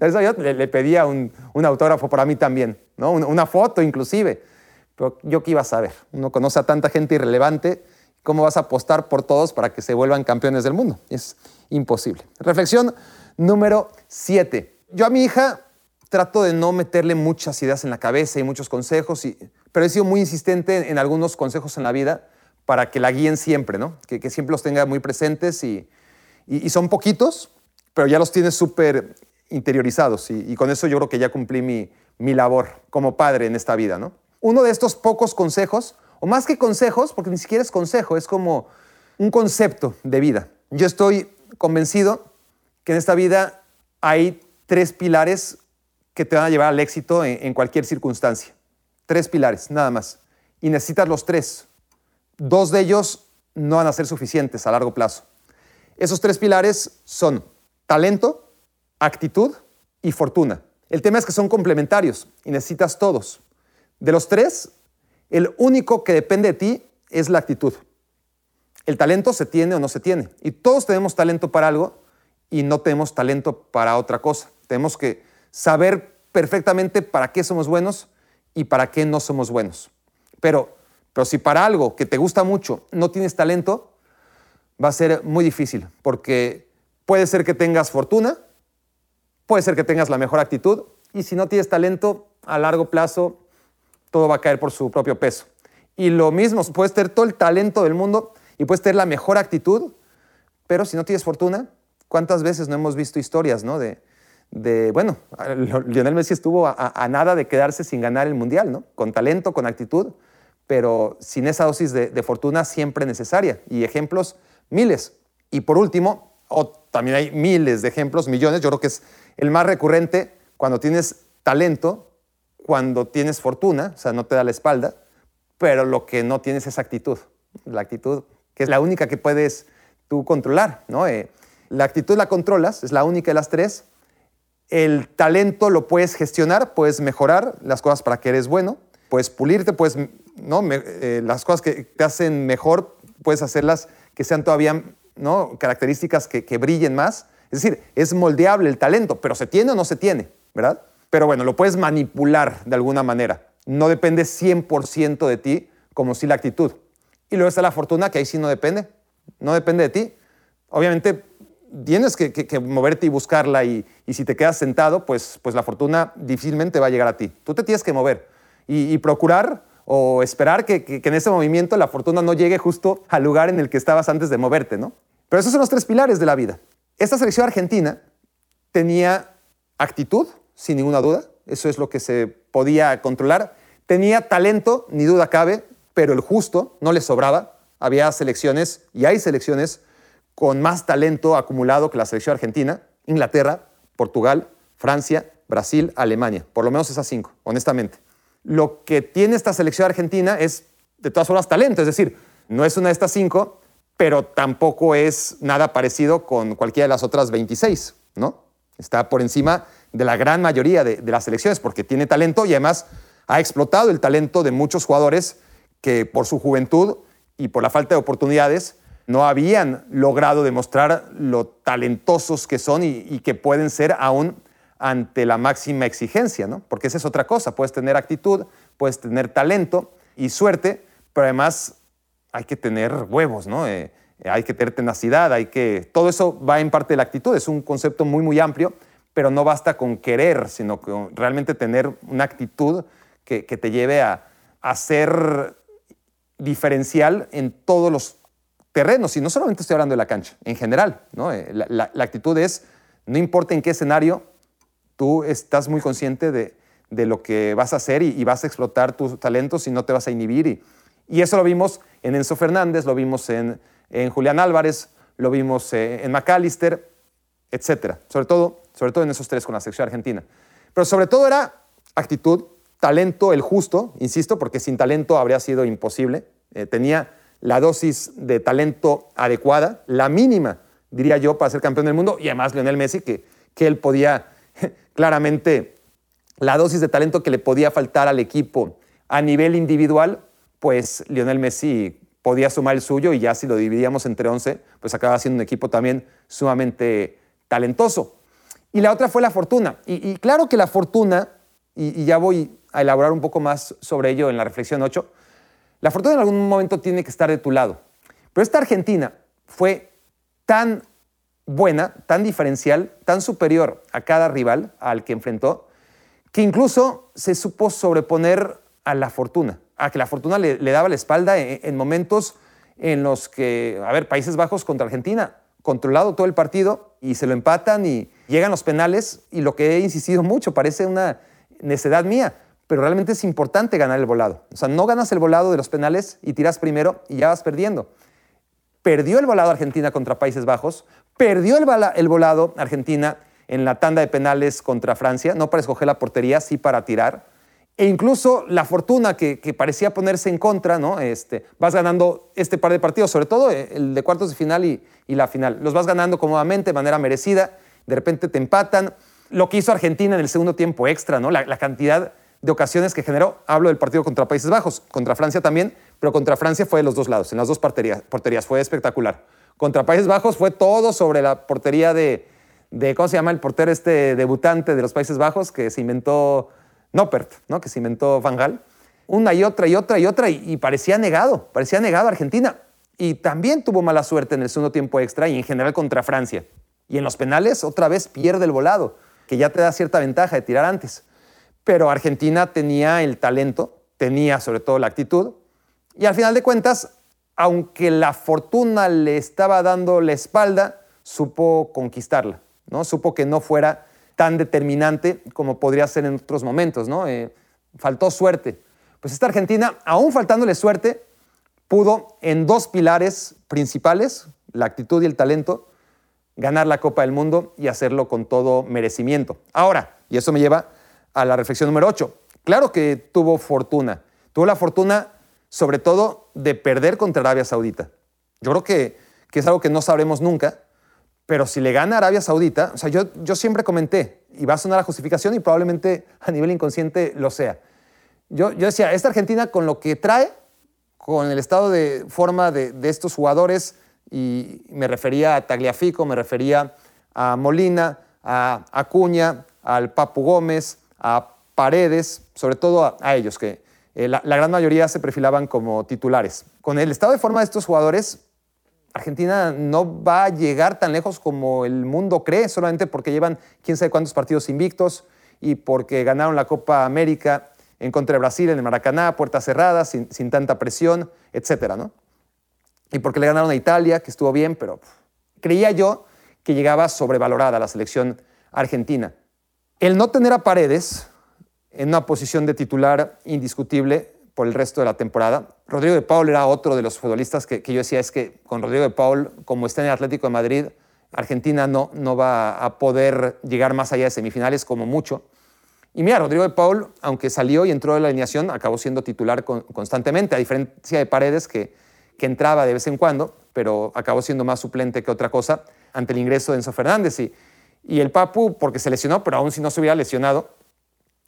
eso yo le, pedía un, autógrafo para mí también, ¿no? Una, foto inclusive. Pero yo qué iba a saber. Uno conoce a tanta gente irrelevante, ¿cómo vas a apostar por todos para que se vuelvan campeones del mundo? Es imposible. Reflexión número 7. Yo a mi hija trato de no meterle muchas ideas en la cabeza y muchos consejos, y, pero he sido muy insistente en, algunos consejos en la vida para que la guíen siempre, ¿no? Que, que siempre los tenga muy presentes y, y, son poquitos, pero ya los tienes súper interiorizados y, con eso yo creo que ya cumplí mi, mi labor como padre en esta vida. ¿no? Uno de estos pocos consejos, o más que consejos, porque ni siquiera es consejo, es como un concepto de vida. Yo estoy convencido que en esta vida hay tres pilares que te van a llevar al éxito en, en cualquier circunstancia. Tres pilares, nada más. Y necesitas los tres. Dos de ellos no van a ser suficientes a largo plazo. Esos tres pilares son talento, actitud y fortuna. El tema es que son complementarios y necesitas todos. De los tres, el único que depende de ti es la actitud. El talento se tiene o no se tiene. Y todos tenemos talento para algo y no tenemos talento para otra cosa. Tenemos que saber perfectamente para qué somos buenos y para qué no somos buenos. Pero, pero si para algo que te gusta mucho no tienes talento, va a ser muy difícil, porque puede ser que tengas fortuna, puede ser que tengas la mejor actitud, y si no tienes talento, a largo plazo todo va a caer por su propio peso. Y lo mismo, puedes tener todo el talento del mundo y puedes tener la mejor actitud, pero si no tienes fortuna, ¿cuántas veces no hemos visto historias, no? De, de bueno, Lionel Messi estuvo a, nada de quedarse sin ganar el Mundial, ¿no? Con talento, con actitud, pero sin esa dosis de, de fortuna siempre necesaria. Y ejemplos miles. Y por último, o también hay miles de ejemplos, millones, yo creo que es el más recurrente cuando tienes talento, cuando tienes fortuna, o sea, no te da la espalda, pero lo que no tienes es actitud. La actitud, que es la única que puedes tú controlar, ¿no? Eh, la actitud la controlas, es la única de las tres. El talento lo puedes gestionar, puedes mejorar las cosas para que eres bueno, puedes pulirte, puedes, ¿no? Eh, las cosas que te hacen mejor, puedes hacerlas que sean todavía ¿no? características que, brillen más. Es decir, es moldeable el talento, pero se tiene o no se tiene, ¿verdad? Pero bueno, lo puedes manipular de alguna manera. No depende 100% de ti, como si la actitud. Y luego está la fortuna, que ahí sí no depende. No depende de ti. Obviamente tienes que, moverte y buscarla y, si te quedas sentado, pues, pues la fortuna difícilmente va a llegar a ti. Tú te tienes que mover y procurar o esperar que, en ese movimiento la fortuna no llegue justo al lugar en el que estabas antes de moverte, ¿no? Pero esos son los tres pilares de la vida. Esta selección argentina tenía actitud, sin ninguna duda, eso es lo que se podía controlar. Tenía talento, ni duda cabe, pero el justo no le sobraba. Había selecciones, y hay selecciones, con más talento acumulado que la selección argentina. Inglaterra, Portugal, Francia, Brasil, Alemania. Por lo menos esas cinco, honestamente. Lo que tiene esta selección argentina es, de todas formas, talento. Es decir, no es una de estas cinco, pero tampoco es nada parecido con cualquiera de las otras 26, ¿no? Está por encima de la gran mayoría de, las selecciones porque tiene talento y además ha explotado el talento de muchos jugadores que por su juventud y por la falta de oportunidades no habían logrado demostrar lo talentosos que son y, que pueden ser aún ante la máxima exigencia, ¿no? Porque esa es otra cosa, puedes tener actitud, puedes tener talento y suerte, pero además hay que tener huevos, ¿no? Eh, hay que tener tenacidad, hay que... Todo eso va en parte de la actitud, es un concepto muy, muy amplio, pero no basta con querer, sino con realmente tener una actitud que, te lleve a, a ser diferencial en todos los terrenos, y no solamente estoy hablando de la cancha, en general. ¿no? Eh, la, actitud es, no importa en qué escenario, tú estás muy consciente de, lo que vas a hacer y, vas a explotar tus talentos y no te vas a inhibir. Y, y eso lo vimos en Enzo Fernández, lo vimos en, en Julián Álvarez, lo vimos eh, en McAllister, etc. Sobre todo, sobre todo en esos tres con la sección argentina. Pero sobre todo era actitud, talento, el justo, insisto, porque sin talento habría sido imposible. Eh, tenía la dosis de talento adecuada, la mínima, diría yo, para ser campeón del mundo, y además Lionel Messi, que, que él podía claramente, la dosis de talento que le podía faltar al equipo a nivel individual, pues Lionel Messi podía sumar el suyo y ya si lo dividíamos entre 11, pues acaba siendo un equipo también sumamente talentoso. Y la otra fue la fortuna. Y, claro que la fortuna, y, y, ya voy a elaborar un poco más sobre ello en la reflexión 8, la fortuna en algún momento tiene que estar de tu lado. Pero esta Argentina fue tan buena, tan diferencial, tan superior a cada rival al que enfrentó, que incluso se supo sobreponer a la fortuna, a que la fortuna le, daba la espalda en, momentos en los que, a ver, Países Bajos contra Argentina, controlado todo el partido y se lo empatan y llegan los penales y lo que he insistido mucho, parece una necedad mía, pero realmente es importante ganar el volado. O sea, no ganas el volado de los penales y tiras primero y ya vas perdiendo. Perdió el volado Argentina contra Países Bajos, perdió el, volado Argentina en la tanda de penales contra Francia, no para escoger la portería, sí para tirar. E incluso la fortuna que, parecía ponerse en contra, ¿no? Este, vas ganando este par de partidos, sobre todo eh, el de cuartos de final y, la final. Los vas ganando cómodamente, de manera merecida, de repente te empatan. Lo que hizo Argentina en el segundo tiempo extra, ¿no? la cantidad de ocasiones que generó. Hablo del partido contra Países Bajos, contra Francia también, pero contra Francia fue de los dos lados, en las dos porterías, porterías fue espectacular. Contra Países Bajos fue todo sobre la portería de, de, ¿cómo se llama el portero este debutante de los Países Bajos que se inventó Noppert, ¿no? que se inventó Van Gaal? Una y otra y otra y otra y, y parecía negado, parecía negado Argentina. Y también tuvo mala suerte en el segundo tiempo extra y en general contra Francia. Y en los penales otra vez pierde el volado, que ya te da cierta ventaja de tirar antes pero Argentina tenía el talento, tenía sobre todo la actitud, y al final de cuentas, aunque la fortuna le estaba dando la espalda, supo conquistarla, ¿no? Supo que no fuera tan determinante como podría ser en otros momentos, ¿no? Eh, faltó suerte. Pues esta Argentina, aún faltándole suerte, pudo en dos pilares principales, la actitud y el talento, ganar la Copa del Mundo y hacerlo con todo merecimiento. Ahora, y eso me lleva a la reflexión número 8. Claro que tuvo fortuna. Tuvo la fortuna, sobre todo, de perder contra Arabia Saudita. Yo creo que, que es algo que no sabremos nunca, pero si le gana Arabia Saudita, o sea, yo, yo siempre comenté, y va a sonar la justificación y probablemente a nivel inconsciente lo sea. Yo, yo decía, esta Argentina con lo que trae, con el estado de forma de, de estos jugadores, y me refería a Tagliafico, me refería a Molina, a Acuña, al Papu Gómez, a Paredes, sobre todo a, ellos, que eh, la, gran mayoría se perfilaban como titulares. Con el estado de forma de estos jugadores, Argentina no va a llegar tan lejos como el mundo cree, solamente porque llevan quién sabe cuántos partidos invictos y porque ganaron la Copa América en contra de Brasil en el Maracaná, puertas cerradas, sin, tanta presión, etcétera, ¿no? Y porque le ganaron a Italia, que estuvo bien, pero creía yo que llegaba sobrevalorada la selección argentina. El no tener a Paredes en una posición de titular indiscutible por el resto de la temporada. Rodrigo de Paul era otro de los futbolistas que, yo decía es que con Rodrigo de Paul, como está en el Atlético de Madrid, Argentina no, no va a poder llegar más allá de semifinales como mucho. Y mira, Rodrigo de Paul, aunque salió y entró de la alineación, acabó siendo titular constantemente, a diferencia de Paredes, que, que entraba de vez en cuando, pero acabó siendo más suplente que otra cosa ante el ingreso de Enzo Fernández. Y y el Papu, porque se lesionó, pero aún si no se hubiera lesionado,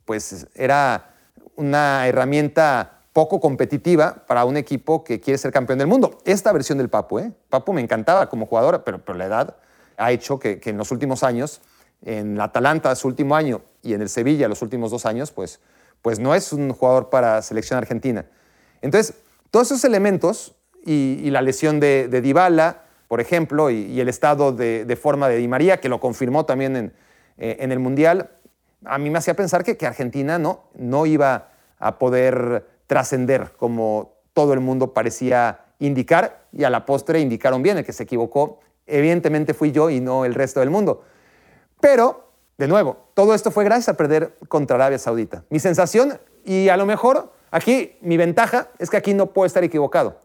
pues era una herramienta poco competitiva para un equipo que quiere ser campeón del mundo. Esta versión del Papu, ¿eh? Papu me encantaba como jugador, pero, pero la edad ha hecho que, en los últimos años, en la Atalanta su último año y en el Sevilla los últimos dos años, pues, pues no es un jugador para selección argentina. Entonces, todos esos elementos y, la lesión de, de Dybala, por ejemplo, y, el estado de, forma de Di María, que lo confirmó también en, eh, en el Mundial, a mí me hacía pensar que, que Argentina no, no iba a poder trascender como todo el mundo parecía indicar y a la postre indicaron bien, el que se equivocó evidentemente fui yo y no el resto del mundo. Pero, de nuevo, todo esto fue gracias a perder contra Arabia Saudita. Mi sensación, y a lo mejor aquí mi ventaja es que aquí no puedo estar equivocado.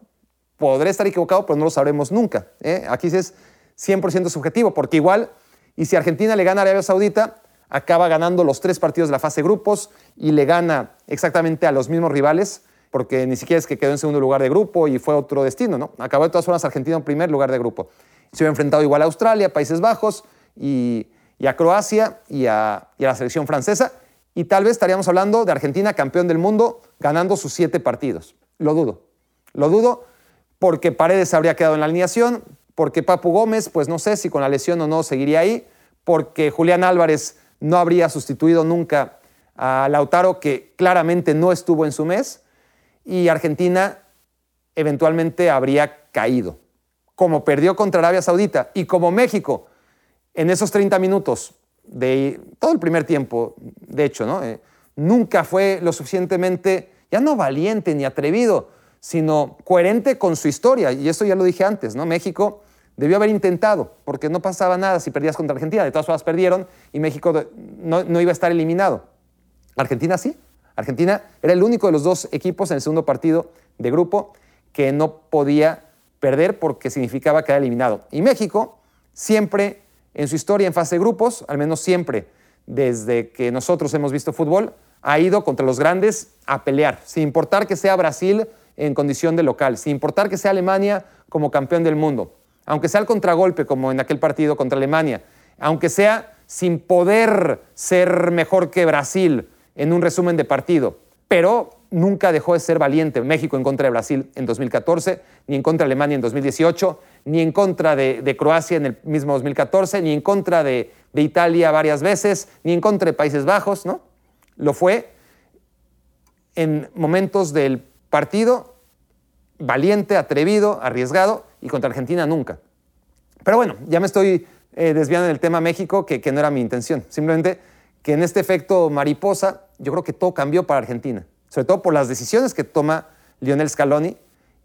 Podré estar equivocado, pero no lo sabremos nunca. ¿eh? Aquí es 100% subjetivo, porque igual, y si Argentina le gana a Arabia Saudita, acaba ganando los tres partidos de la fase grupos y le gana exactamente a los mismos rivales, porque ni siquiera es que quedó en segundo lugar de grupo y fue otro destino, ¿no? Acabó de todas formas Argentina en primer lugar de grupo. Se hubiera enfrentado igual a Australia, Países Bajos y, a Croacia y a, la selección francesa. Y tal vez estaríamos hablando de Argentina campeón del mundo ganando sus siete partidos. Lo dudo. Lo dudo porque Paredes habría quedado en la alineación, porque Papu Gómez, pues no sé si con la lesión o no seguiría ahí, porque Julián Álvarez no habría sustituido nunca a Lautaro, que claramente no estuvo en su mes, y Argentina eventualmente habría caído como perdió contra Arabia Saudita y como México en esos 30 minutos de todo el primer tiempo, de hecho, ¿no? Eh, nunca fue lo suficientemente, ya no valiente ni atrevido, sino coherente con su historia. Y eso ya lo dije antes, ¿no? México debió haber intentado, porque no pasaba nada si perdías contra Argentina. De todas formas perdieron y México no, no iba a estar eliminado. Argentina sí. Argentina era el único de los dos equipos en el segundo partido de grupo que no podía perder porque significaba quedar eliminado. Y México siempre en su historia en fase de grupos, al menos siempre desde que nosotros hemos visto fútbol, ha ido contra los grandes a pelear, sin importar que sea Brasil en condición de local, sin importar que sea Alemania como campeón del mundo, aunque sea el contragolpe como en aquel partido contra Alemania, aunque sea sin poder ser mejor que Brasil en un resumen de partido, pero nunca dejó de ser valiente México en contra de Brasil en 2014, ni en contra de Alemania en 2018, ni en contra de, Croacia en el mismo 2014, ni en contra de, Italia varias veces, ni en contra de Países Bajos, ¿no? Lo fue en momentos del partido valiente, atrevido, arriesgado, y contra Argentina nunca. Pero bueno, ya me estoy eh, desviando del tema México, que, no era mi intención. Simplemente que en este efecto mariposa, yo creo que todo cambió para Argentina sobre todo por las decisiones que toma Lionel Scaloni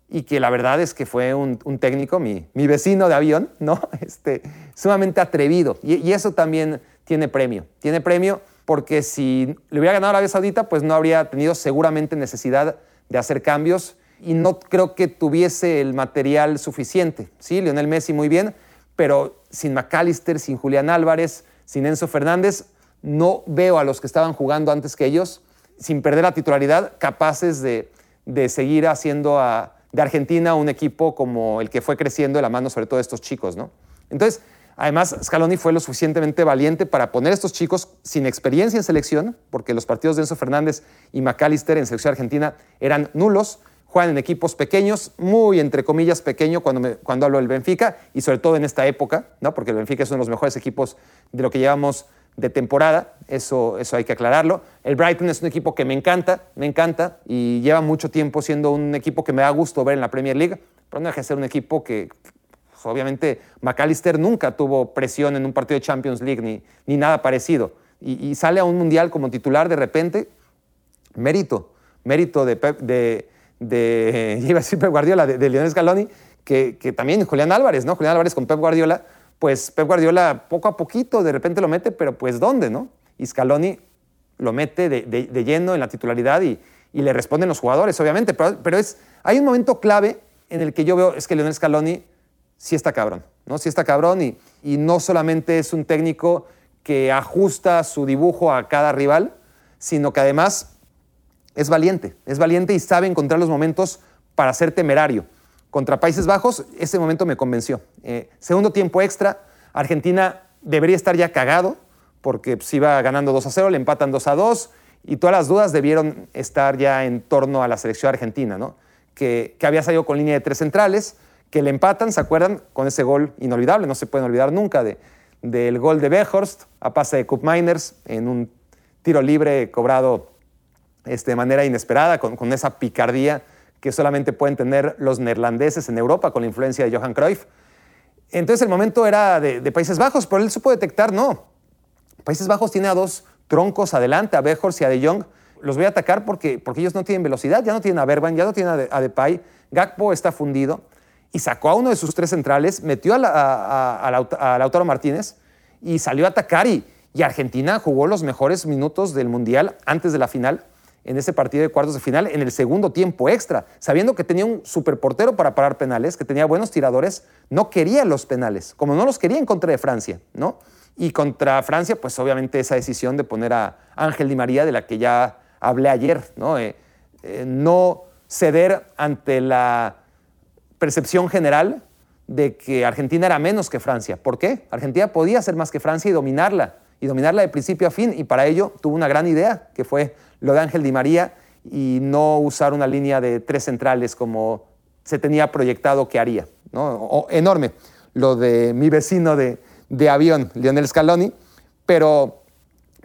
y que la verdad es que fue un, técnico, mi, mi, vecino de avión, ¿no? Este, sumamente atrevido. Y, eso también tiene premio. Tiene premio porque si le hubiera ganado a Arabia Saudita, pues no habría tenido seguramente necesidad de hacer cambios y no creo que tuviese el material suficiente. Sí, Lionel Messi muy bien, pero sin McAllister, sin Julián Álvarez, sin Enzo Fernández, no veo a los que estaban jugando antes que ellos sin perder la titularidad, capaces de, seguir haciendo de Argentina un equipo como el que fue creciendo de la mano sobre todo de estos chicos, ¿no? Entonces, además, Scaloni fue lo suficientemente valiente para poner a estos chicos sin experiencia en selección, porque los partidos de Enzo Fernández y McAllister en selección argentina eran nulos, juegan en equipos pequeños, muy entre comillas pequeño cuando, cuando hablo del Benfica, y sobre todo en esta época, ¿no? porque el Benfica es uno de los mejores equipos de lo que llevamos de temporada, eso, eso hay que aclararlo. El Brighton es un equipo que me encanta, me encanta y lleva mucho tiempo siendo un equipo que me da gusto ver en la Premier League, pero no deja de ser un equipo que obviamente McAllister nunca tuvo presión en un partido de Champions League ni, ni nada parecido. Y, sale a un mundial como titular de repente, mérito, mérito de, de, de iba a decir Pep Guardiola, de, de Lionel Scaloni, que, que también Julián Álvarez, ¿no? Julián Álvarez con Pep Guardiola pues Pep Guardiola poco a poquito de repente lo mete, pero pues ¿dónde, no? Y Scaloni lo mete de, lleno en la titularidad y, le responden los jugadores, obviamente, pero, es, hay un momento clave en el que yo veo, es que Leonel Scaloni sí está cabrón, ¿no? Sí está cabrón y, y no solamente es un técnico que ajusta su dibujo a cada rival, sino que además es valiente, es valiente y sabe encontrar los momentos para ser temerario. Contra Países Bajos, ese momento me convenció. Eh, segundo tiempo extra, Argentina debería estar ya cagado, porque pues, iba ganando 2 a 0, le empatan 2 a 2, y todas las dudas debieron estar ya en torno a la selección argentina, ¿no? que, que había salido con línea de tres centrales, que le empatan, ¿se acuerdan? Con ese gol inolvidable, no se pueden olvidar nunca de, del gol de Behorst a pase de Cup Miners en un tiro libre cobrado este, de manera inesperada, con, con, esa picardía que solamente pueden tener los neerlandeses en Europa con la influencia de Johan Cruyff. Entonces el momento era de, de Países Bajos, pero él supo detectar, no. Países Bajos tiene a dos troncos adelante, a Behorst y a De Jong. Los voy a atacar porque, porque ellos no tienen velocidad, ya no tienen a Berban, ya no tienen a, Depay. Gakpo está fundido y sacó a uno de sus tres centrales, metió a, a, a Lautaro Martínez y salió a atacar y, y Argentina jugó los mejores minutos del Mundial antes de la final en ese partido de cuartos de final en el segundo tiempo extra, sabiendo que tenía un superportero para parar penales, que tenía buenos tiradores, no quería los penales, como no los quería en contra de Francia, ¿no? Y contra Francia, pues obviamente esa decisión de poner a Ángel Di María, de la que ya hablé ayer, ¿no? Eh, eh, no ceder ante la percepción general de que Argentina era menos que Francia. ¿Por qué? Argentina podía ser más que Francia y dominarla, y dominarla de principio a fin, y para ello tuvo una gran idea, que fue lo de Ángel Di María, y no usar una línea de tres centrales como se tenía proyectado que haría. ¿no? enorme lo de mi vecino de, de avión, Lionel Scaloni, pero,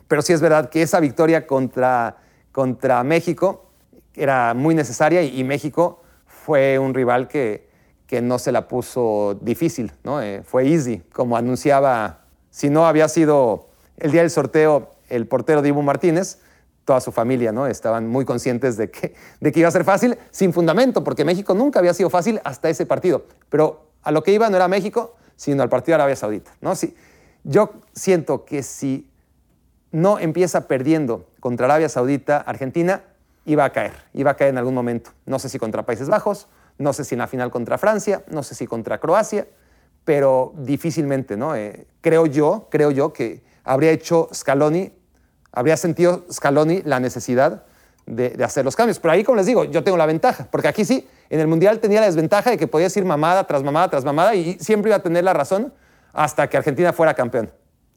pero sí es verdad que esa victoria contra, contra México era muy necesaria y, México fue un rival que, que, no se la puso difícil, ¿no? Eh, fue easy, como anunciaba, si no había sido el día del sorteo el portero Dibu Martínez, toda su familia, ¿no? Estaban muy conscientes de que, de que iba a ser fácil, sin fundamento, porque México nunca había sido fácil hasta ese partido. Pero a lo que iba no era México, sino al partido de Arabia Saudita. ¿no? Si, yo siento que si no empieza perdiendo contra Arabia Saudita, Argentina iba a caer, iba a caer en algún momento. No sé si contra Países Bajos, no sé si en la final contra Francia, no sé si contra Croacia, pero difícilmente, ¿no? Eh, creo yo, creo yo que habría hecho Scaloni, habría sentido Scaloni la necesidad de, de, hacer los cambios. Pero ahí, como les digo, yo tengo la ventaja, porque aquí sí, en el Mundial tenía la desventaja de que podías ir mamada tras mamada tras mamada y siempre iba a tener la razón hasta que Argentina fuera campeón.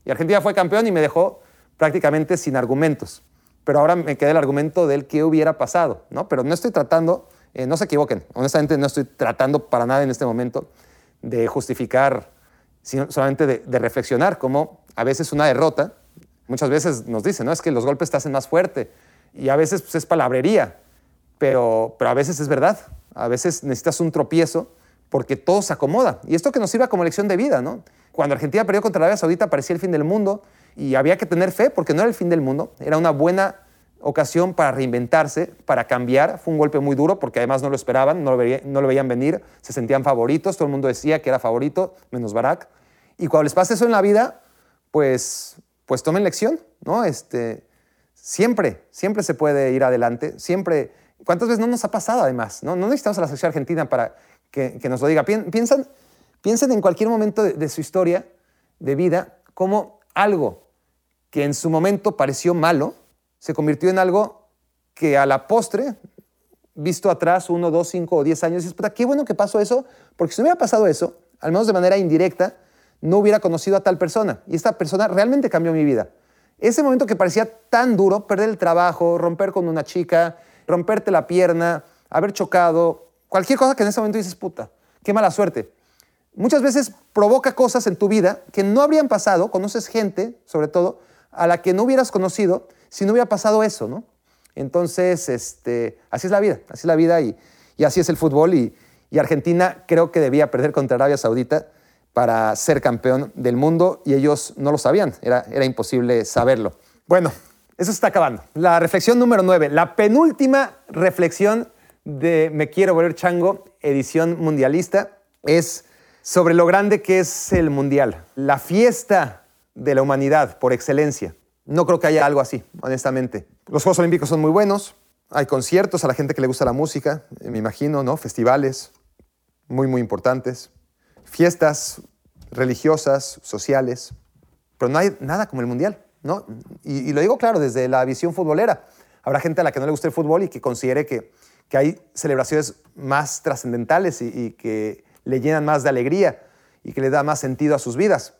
Y Argentina fue campeón y me dejó prácticamente sin argumentos. Pero ahora me queda el argumento del qué hubiera pasado, ¿no? Pero no estoy tratando, eh, no se equivoquen, honestamente no estoy tratando para nada en este momento de justificar, sino solamente de, reflexionar como a veces una derrota, muchas veces nos dicen, no, es que los golpes te hacen más fuerte y a veces pues, es palabrería, pero, pero a veces es verdad. A veces necesitas un tropiezo porque todo se acomoda. Y esto que nos sirva como lección de vida, ¿no? Cuando Argentina perdió contra Arabia Saudita parecía el fin del mundo y había que tener fe porque no era el fin del mundo, era una buena ocasión para reinventarse, para cambiar. Fue un golpe muy duro porque además no lo esperaban, no lo, no lo veían venir, se sentían favoritos, todo el mundo decía que era favorito, menos Barak. Y cuando les pasa eso en la vida, pues, pues tomen lección, ¿no? Este, siempre, siempre se puede ir adelante, siempre ¿Cuántas veces no nos ha pasado además? No, no necesitamos a la selección argentina para que, nos lo diga. Piensan, piensen en cualquier momento de, su historia de vida como algo que en su momento pareció malo se convirtió en algo que a la postre, visto atrás uno, dos, cinco o diez años, dices, puta, qué bueno que pasó eso, porque si no hubiera pasado eso, al menos de manera indirecta, no hubiera conocido a tal persona. Y esta persona realmente cambió mi vida. Ese momento que parecía tan duro, perder el trabajo, romper con una chica, romperte la pierna, haber chocado, cualquier cosa que en ese momento dices, puta, qué mala suerte. Muchas veces provoca cosas en tu vida que no habrían pasado, conoces gente, sobre todo, a la que no hubieras conocido si no hubiera pasado eso, ¿no? Entonces, este, así es la vida, así es la vida y, y así es el fútbol y, Argentina creo que debía perder contra Arabia Saudita para ser campeón del mundo y ellos no lo sabían, era, era imposible saberlo. Bueno, eso está acabando. La reflexión número 9, la penúltima reflexión de Me Quiero Volver Chango, edición mundialista, es sobre lo grande que es el mundial, la fiesta de la humanidad por excelencia. No creo que haya algo así, honestamente. Los Juegos Olímpicos son muy buenos, hay conciertos a la gente que le gusta la música, me imagino, ¿no? Festivales muy, muy importantes, fiestas religiosas, sociales, pero no hay nada como el mundial. ¿no? Y, lo digo claro, desde la visión futbolera. Habrá gente a la que no le guste el fútbol y que considere que, que hay celebraciones más trascendentales y, que le llenan más de alegría y que le da más sentido a sus vidas.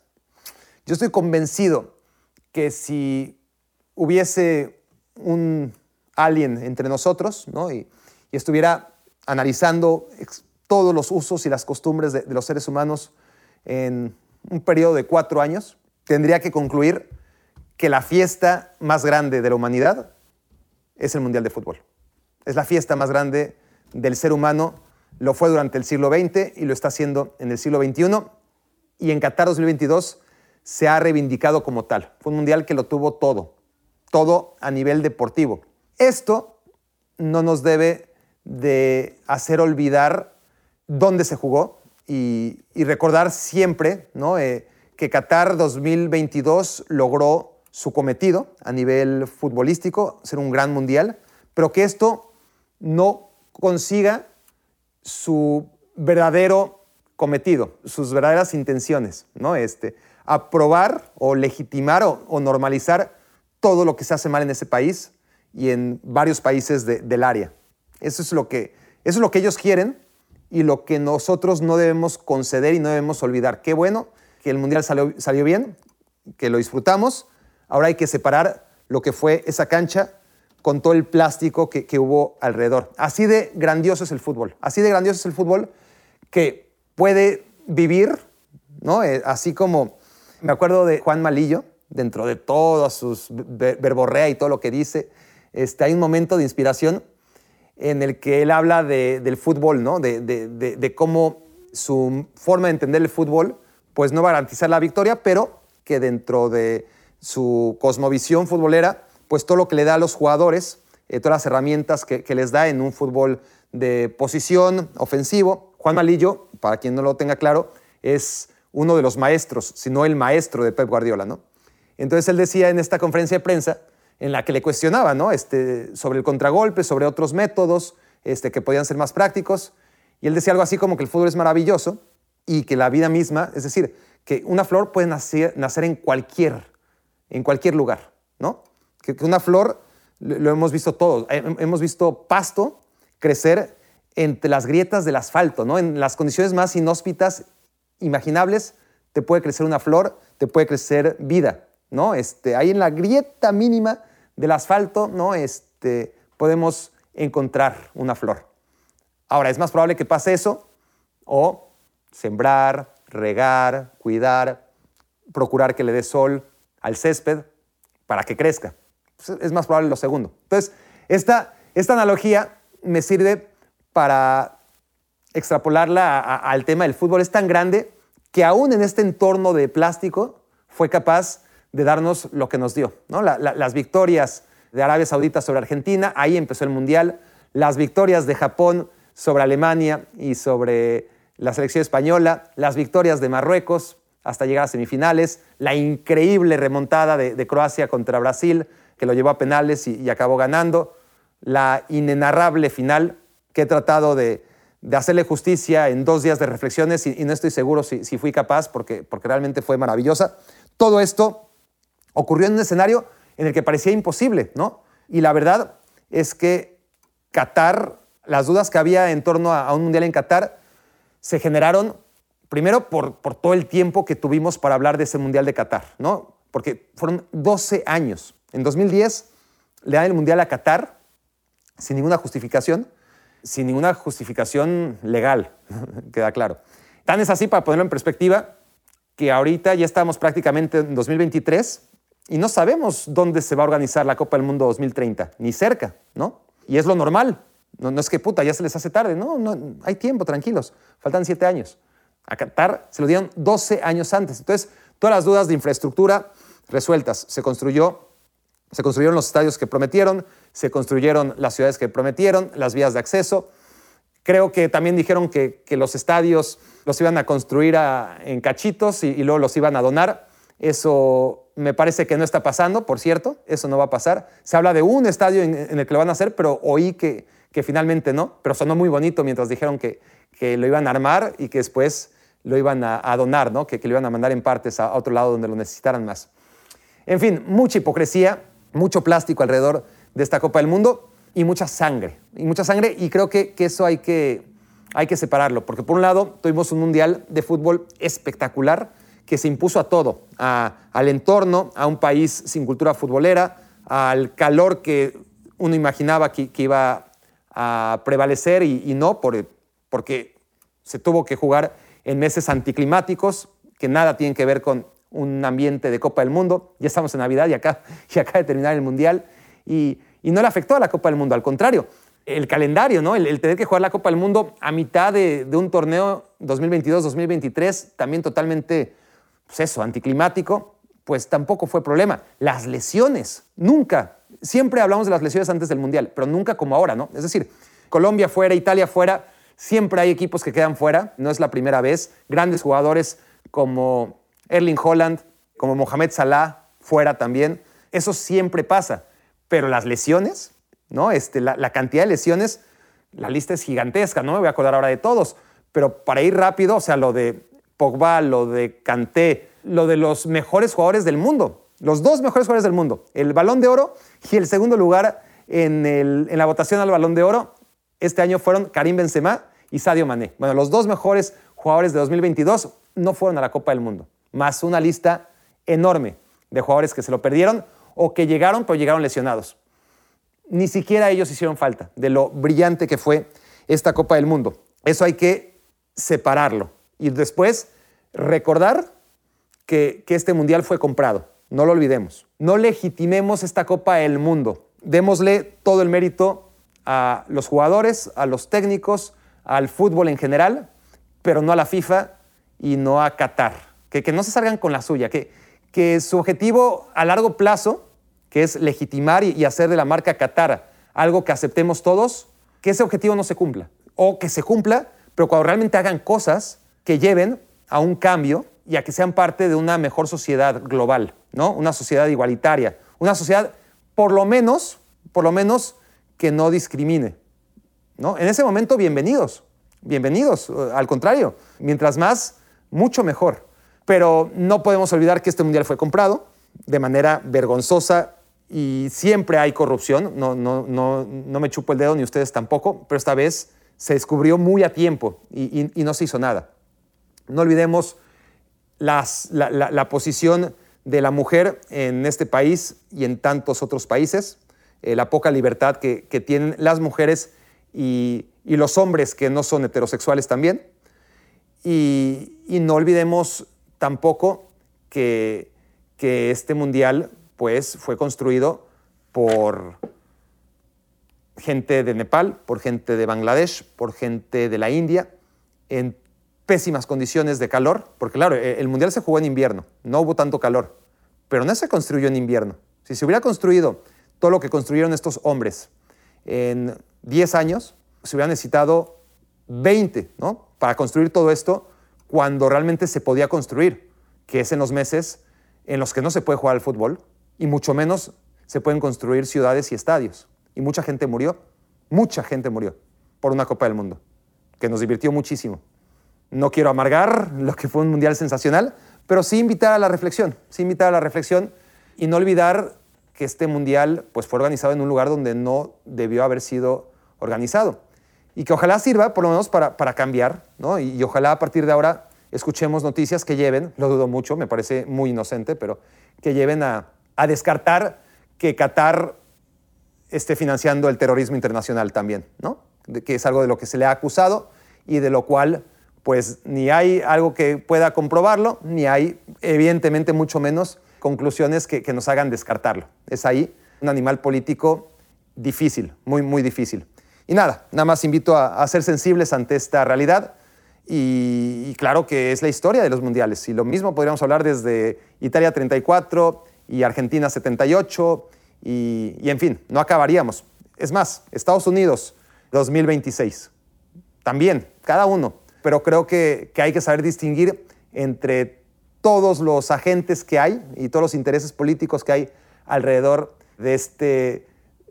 Yo estoy convencido que si hubiese un alien entre nosotros ¿no? y, estuviera analizando todos los usos y las costumbres de, de los seres humanos en un periodo de cuatro años, tendría que concluir que la fiesta más grande de la humanidad es el Mundial de Fútbol. Es la fiesta más grande del ser humano. Lo fue durante el siglo XX y lo está haciendo en el siglo XXI. Y en Qatar 2022 se ha reivindicado como tal. Fue un mundial que lo tuvo todo, todo a nivel deportivo. Esto no nos debe de hacer olvidar dónde se jugó y, recordar siempre ¿no? Eh, que Qatar 2022 logró su cometido a nivel futbolístico, ser un gran mundial, pero que esto no consiga su verdadero cometido, sus verdaderas intenciones, ¿no? Este, aprobar o legitimar o, normalizar todo lo que se hace mal en ese país y en varios países del área. Eso es, lo que, eso es lo que ellos quieren y lo que nosotros no debemos conceder y no debemos olvidar. Qué bueno que el Mundial salió, salió bien, que lo disfrutamos. Ahora hay que separar lo que fue esa cancha con todo el plástico que, que, hubo alrededor. Así de grandioso es el fútbol. Así de grandioso es el fútbol que puede vivir, ¿no? Eh, así como me acuerdo de Juan Malillo, dentro de todas sus verborrea y todo lo que dice, este, hay un momento de inspiración en el que él habla del fútbol, ¿no? De, cómo su forma de entender el fútbol pues no va a garantizar la victoria, pero que dentro de su cosmovisión futbolera, pues todo lo que le da a los jugadores, eh, todas las herramientas que, que les da en un fútbol de posición ofensivo. Juan Malillo, para quien no lo tenga claro, es uno de los maestros, sino el maestro de Pep Guardiola, ¿no? Entonces él decía en esta conferencia de prensa, en la que le cuestionaba, ¿no? Este, sobre el contragolpe, sobre otros métodos este, que podían ser más prácticos, y él decía algo así como que el fútbol es maravilloso y que la vida misma, es decir, que una flor puede nacer, nacer en, cualquier, en cualquier lugar, ¿no? Que, una flor, lo hemos visto todos, hemos visto pasto crecer entre las grietas del asfalto, ¿no? En las condiciones más inhóspitas imaginables, te puede crecer una flor, te puede crecer vida, ¿no? Este, ahí en la grieta mínima del asfalto, ¿no? Este, podemos encontrar una flor. Ahora, es más probable que pase eso o sembrar, regar, cuidar, procurar que le dé sol al césped para que crezca. Pues, es más probable lo segundo. Entonces, esta, esta analogía me sirve para extrapolarla al tema del fútbol. Es tan grande que aún en este entorno de plástico fue capaz de darnos lo que nos dio. ¿no? las victorias de Arabia Saudita sobre Argentina, ahí empezó el Mundial. Las victorias de Japón sobre Alemania y sobre la selección española, las victorias de Marruecos hasta llegar a semifinales, la increíble remontada de, Croacia contra Brasil, que lo llevó a penales y acabó ganando, la inenarrable final que he tratado de, hacerle justicia en dos días de reflexiones y, no estoy seguro si, fui capaz porque, porque realmente fue maravillosa. Todo esto ocurrió en un escenario en el que parecía imposible, ¿no? Y la verdad es que Qatar, las dudas que había en torno a, un mundial en Qatar se generaron primero por, por todo el tiempo que tuvimos para hablar de ese mundial de Qatar, ¿no? Porque fueron 12 años. En 2010 le dan el mundial a Qatar sin ninguna justificación sin ninguna justificación legal, queda claro. Tan es así, para ponerlo en perspectiva, que ahorita ya estamos prácticamente en 2023 y no sabemos dónde se va a organizar la Copa del Mundo 2030, ni cerca, ¿no? Y es lo normal. No, es que puta, ya se les hace tarde, no, no, hay tiempo, tranquilos, faltan siete años. A Qatar se lo dieron 12 años antes. Entonces, todas las dudas de infraestructura resueltas. Se construyó, se construyeron los estadios que prometieron, se construyeron las ciudades que prometieron, las vías de acceso. Creo que también dijeron que, los estadios los iban a construir en cachitos y, luego los iban a donar. Eso me parece que no está pasando, por cierto, eso no va a pasar. Se habla de un estadio en, el que lo van a hacer, pero oí que, que, finalmente no, pero sonó muy bonito mientras dijeron que, que lo iban a armar y que después lo iban a, donar, ¿no? que, que lo iban a mandar en partes a otro lado donde lo necesitaran más. En fin, mucha hipocresía, mucho plástico alrededor de esta Copa del Mundo y mucha sangre. Y mucha sangre y creo que, eso hay que, hay que separarlo, porque por un lado tuvimos un mundial de fútbol espectacular que se impuso a todo, al entorno, a un país sin cultura futbolera, al calor que uno imaginaba que, iba a prevalecer y, no, por, porque se tuvo que jugar en meses anticlimáticos que nada tienen que ver con un ambiente de Copa del Mundo. Ya estamos en Navidad y acá, y acaba de terminar el Mundial. Y, no le afectó a la Copa del Mundo, al contrario. El calendario, ¿no? el, tener que jugar la Copa del Mundo a mitad de, un torneo 2022-2023, también totalmente, pues eso, anticlimático, pues tampoco fue problema. Las lesiones, nunca. Siempre hablamos de las lesiones antes del Mundial, pero nunca como ahora, ¿no? Es decir, Colombia fuera, Italia fuera, siempre hay equipos que quedan fuera, no es la primera vez. Grandes jugadores como Erling Holland, como Mohamed Salah, fuera también. Eso siempre pasa. Pero las lesiones, ¿no? Este, la, cantidad de lesiones, la lista es gigantesca, no me voy a acordar ahora de todos. Pero para ir rápido, o sea, lo de Pogba, lo de Kanté, lo de los mejores jugadores del mundo, los dos mejores jugadores del mundo, el Balón de Oro y el segundo lugar en, en la votación al Balón de Oro este año fueron Karim Benzema y Sadio Mané. Bueno, los dos mejores jugadores de 2022 no fueron a la Copa del Mundo, más una lista enorme de jugadores que se lo perdieron o que llegaron pero llegaron lesionados. Ni siquiera ellos hicieron falta de lo brillante que fue esta Copa del Mundo. Eso hay que separarlo y después recordar que, que este Mundial fue comprado. No lo olvidemos. No legitimemos esta Copa del Mundo. Démosle todo el mérito a los jugadores, a los técnicos, al fútbol en general, pero no a la FIFA y no a Qatar. Que, que no se salgan con la suya, que, que su objetivo a largo plazo, que es legitimar y, hacer de la marca Qatar algo que aceptemos todos, que ese objetivo no se cumpla. O que se cumpla, pero cuando realmente hagan cosas que lleven a un cambio y a que sean parte de una mejor sociedad global, ¿no? Una sociedad igualitaria, una sociedad por lo menos, por lo menos que no discrimine, ¿no? En ese momento bienvenidos, bienvenidos, al contrario, mientras más mucho mejor. Pero no podemos olvidar que este mundial fue comprado de manera vergonzosa y siempre hay corrupción. No, no, no, no me chupo el dedo ni ustedes tampoco, pero esta vez se descubrió muy a tiempo y, no se hizo nada. No olvidemos las, la, posición de la mujer en este país y en tantos otros países, eh, la poca libertad que, tienen las mujeres y, y los hombres que no son heterosexuales también. Y, no olvidemos tampoco que, este mundial pues, fue construido por gente de Nepal, por gente de Bangladesh, por gente de la India, en pésimas condiciones de calor, porque claro, e, el mundial se jugó en invierno, no hubo tanto calor, pero no se construyó en invierno. Si se hubiera construido todo lo que construyeron estos hombres en 10 años, se hubiera necesitado 20, ¿no? Para construir todo esto cuando realmente se podía construir, que es en los meses en los que no se puede jugar al fútbol y mucho menos se pueden construir ciudades y estadios. Y mucha gente murió, mucha gente murió por una Copa del Mundo, que nos divirtió muchísimo. No quiero amargar lo que fue un mundial sensacional, pero sí invitar a la reflexión, sí invitar a la reflexión y no olvidar que este mundial pues, fue organizado en un lugar donde no debió haber sido organizado y que ojalá sirva por lo menos para, para cambiar, ¿no? Y, ojalá a partir de ahora escuchemos noticias que lleven, lo dudo mucho, me parece muy inocente, pero que lleven a, a descartar que Qatar esté financiando el terrorismo internacional también, ¿no? que es algo de lo que se le ha acusado y de lo cual pues ni hay algo que pueda comprobarlo, ni hay evidentemente mucho menos conclusiones que, que nos hagan descartarlo. Es ahí un animal político difícil, muy, muy difícil. Y nada, nada más invito a, ser sensibles ante esta realidad. Y, claro que es la historia de los mundiales. Y lo mismo podríamos hablar desde Italia 34 y Argentina 78. Y, y en fin, no acabaríamos. Es más, Estados Unidos 2026. También, cada uno. Pero creo que, que hay que saber distinguir entre todos los agentes que hay y todos los intereses políticos que hay alrededor de este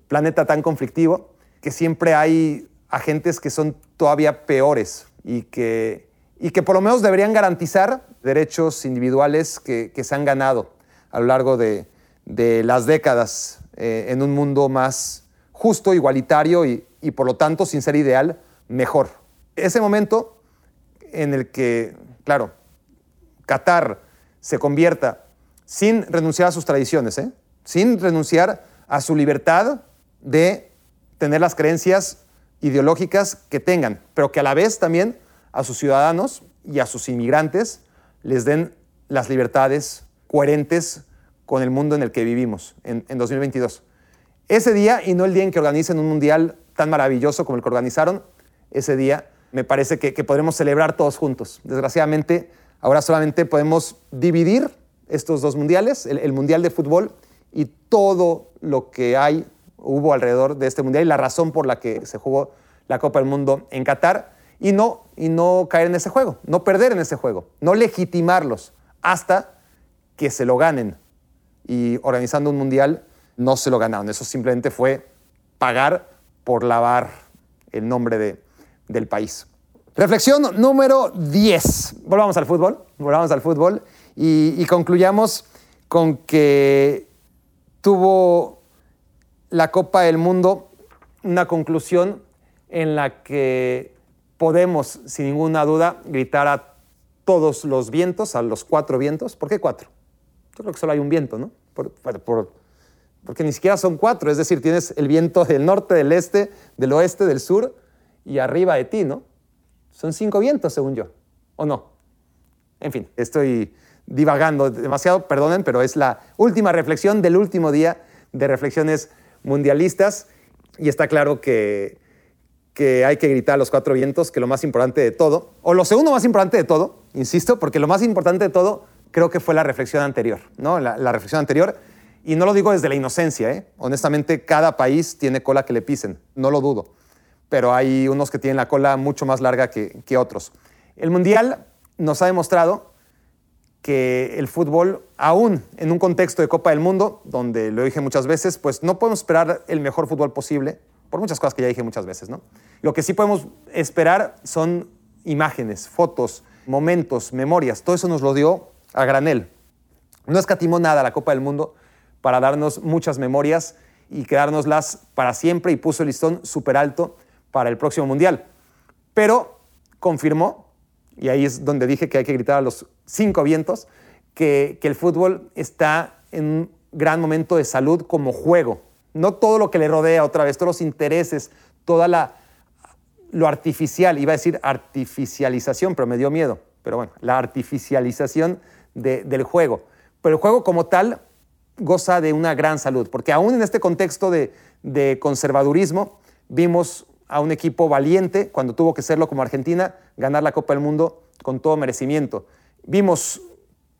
planeta tan conflictivo que siempre hay agentes que son todavía peores y que, y que por lo menos deberían garantizar derechos individuales que, se han ganado a lo largo de, las décadas eh, en un mundo más justo, igualitario y, y por lo tanto, sin ser ideal, mejor. Ese momento en el que, claro, Qatar se convierta sin renunciar a sus tradiciones, ¿eh? sin renunciar a su libertad de tener las creencias ideológicas que tengan, pero que a la vez también a sus ciudadanos y a sus inmigrantes les den las libertades coherentes con el mundo en el que vivimos en, 2022. Ese día, y no el día en que organicen un mundial tan maravilloso como el que organizaron, ese día me parece que, podremos celebrar todos juntos. Desgraciadamente, ahora solamente podemos dividir estos dos mundiales, el, mundial de fútbol y todo lo que hay, hubo alrededor de este mundial y la razón por la que se jugó la Copa del Mundo en Qatar y no, y no caer en ese juego, no perder en ese juego, no legitimarlos hasta que se lo ganen. Y organizando un mundial no se lo ganaron, eso simplemente fue pagar por lavar el nombre de, del país. Reflexión número 10. Volvamos al fútbol, volvamos al fútbol y, y concluyamos con que tuvo la Copa del Mundo una conclusión en la que podemos, sin ninguna duda, gritar a todos los vientos, a los cuatro vientos. ¿Por qué cuatro? Yo creo que solo hay un viento, ¿no? porque ni siquiera son cuatro, es decir, tienes el viento del norte, del este, del oeste, del sur y arriba de ti, ¿no? Son cinco vientos, según yo, ¿o no? En fin, estoy divagando demasiado, perdonen, pero es la última reflexión del último día de reflexiones mundialistas y está claro que que hay que gritar a los cuatro vientos que lo más importante de todo, o lo segundo más importante de todo, insisto, porque lo más importante de todo creo que fue la reflexión anterior, ¿no? La, reflexión anterior, y no lo digo desde la inocencia, ¿eh? Honestamente, cada país tiene cola que le pisen, no lo dudo, pero hay unos que tienen la cola mucho más larga que, que otros. El Mundial nos ha demostrado que el fútbol, aún en un contexto de Copa del Mundo, donde lo dije muchas veces, pues no podemos esperar el mejor fútbol posible, por muchas cosas que ya dije muchas veces, ¿no? Lo que sí podemos esperar son imágenes, fotos, momentos, memorias. Todo eso nos lo dio a granel. No escatimó nada la Copa del Mundo para darnos muchas memorias y quedárnoslas para siempre y puso el listón súper alto para el próximo Mundial. Pero confirmó, y ahí es donde dije que hay que gritar a los cinco vientos, que, que el fútbol está en un gran momento de salud como juego, no todo lo que le rodea otra vez, todos los intereses, toda la lo artificial, iba a decir artificialización, pero me dio miedo, pero bueno, la artificialización del juego. Pero el juego como tal goza de una gran salud, porque aún en este contexto de, de conservadurismo vimos a un equipo valiente, cuando tuvo que serlo como Argentina, ganar la Copa del Mundo con todo merecimiento. Vimos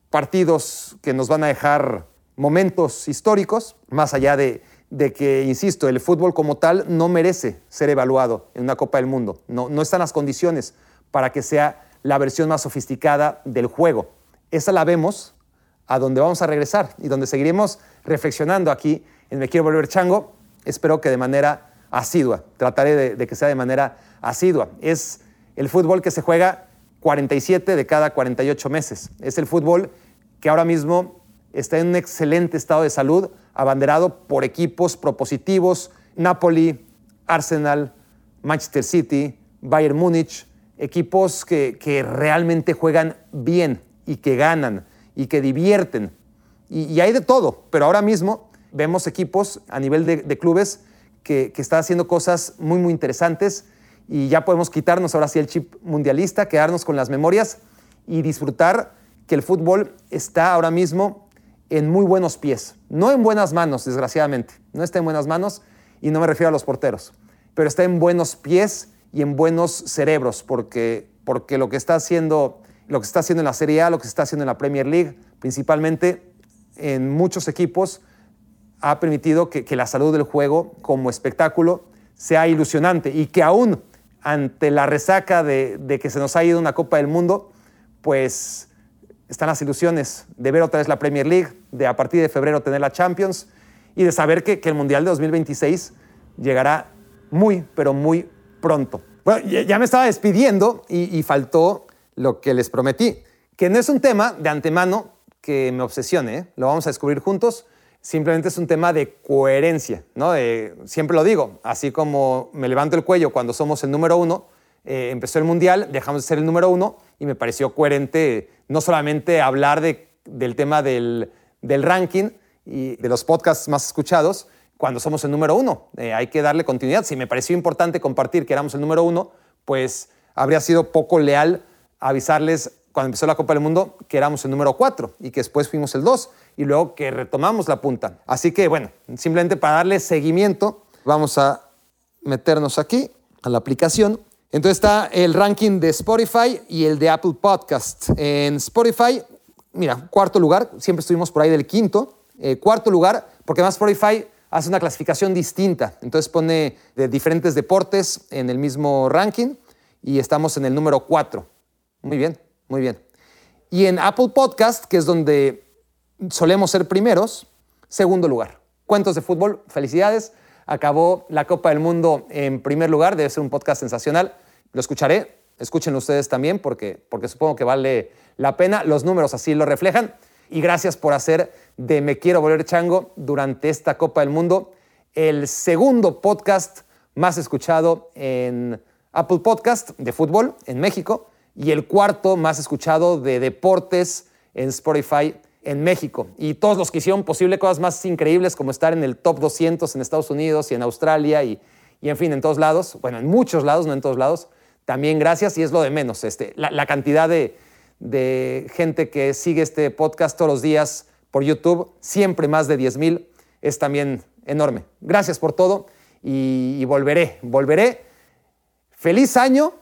partidos que nos van a dejar momentos históricos, más allá de, de que, insisto, el fútbol como tal no merece ser evaluado en una Copa del Mundo. No, no están las condiciones para que sea la versión más sofisticada del juego. Esa la vemos a donde vamos a regresar y donde seguiremos reflexionando aquí en Me Quiero Volver Chango. Espero que de manera asidua. Trataré de, que sea de manera asidua. Es el fútbol que se juega 47 de cada 48 meses. Es el fútbol que ahora mismo está en un excelente estado de salud abanderado por equipos propositivos, Napoli, Arsenal, Manchester City, Bayern Múnich, equipos que, realmente juegan bien y que ganan y que divierten. Y, hay de todo, pero ahora mismo vemos equipos a nivel de, clubes que, están haciendo cosas muy, muy interesantes. Y ya podemos quitarnos ahora sí el chip mundialista, quedarnos con las memorias y disfrutar que el fútbol está ahora mismo en muy buenos pies, no en buenas manos, desgraciadamente, no está en buenas manos y no me refiero a los porteros, pero está en buenos pies y en buenos cerebros, porque, porque lo, que está haciendo, lo que está haciendo en la Serie A, lo que está haciendo en la Premier League, principalmente en muchos equipos, ha permitido que, la salud del juego como espectáculo sea ilusionante y que aún ante la resaca de, que se nos ha ido una Copa del Mundo, pues están las ilusiones de ver otra vez la Premier League, de a partir de febrero tener la Champions y de saber que, el Mundial de 2026 llegará muy, pero muy pronto. Bueno, ya me estaba despidiendo y, faltó lo que les prometí, que no es un tema de antemano que me obsesione, ¿eh? lo vamos a descubrir juntos, simplemente es un tema de coherencia, ¿no? siempre lo digo, así como me levanto el cuello cuando somos el número uno, eh, empezó el Mundial, dejamos de ser el número uno y me pareció coherente no solamente hablar del tema del, ranking y de los podcasts más escuchados, cuando somos el número uno. Eh, hay que darle continuidad. Si me pareció importante compartir que éramos el número uno, pues habría sido poco leal avisarles cuando empezó la Copa del Mundo que éramos el número cuatro y que después fuimos el dos y luego que retomamos la punta. Así que bueno, simplemente para darle seguimiento, vamos a meternos aquí a la aplicación. Entonces está el ranking de Spotify y el de Apple Podcast. En Spotify, mira, cuarto lugar, siempre estuvimos por ahí del quinto. Eh, cuarto lugar, porque más Spotify hace una clasificación distinta. Entonces pone de diferentes deportes en el mismo ranking y estamos en el número 4. Muy bien, muy bien. Y en Apple Podcast, que es donde solemos ser primeros, segundo lugar. Cuentos de fútbol, felicidades. Acabó la Copa del Mundo en primer lugar, debe ser un podcast sensacional. Lo escucharé, escúchenlo ustedes también porque, porque supongo que vale la pena. Los números así lo reflejan. Y gracias por hacer de Me Quiero Volver Chango durante esta Copa del Mundo el segundo podcast más escuchado en Apple Podcast de fútbol en México y el cuarto más escuchado de deportes en Spotify en México. Y todos los que hicieron posible cosas más increíbles como estar en el top 200 en Estados Unidos y en Australia y, en fin, en todos lados, bueno, en muchos lados, no en todos lados, también gracias y es lo de menos, este, la, cantidad de, gente que sigue este podcast todos los días por YouTube, siempre más de 10 mil, es también enorme. Gracias por todo y, y volveré, volveré. Feliz año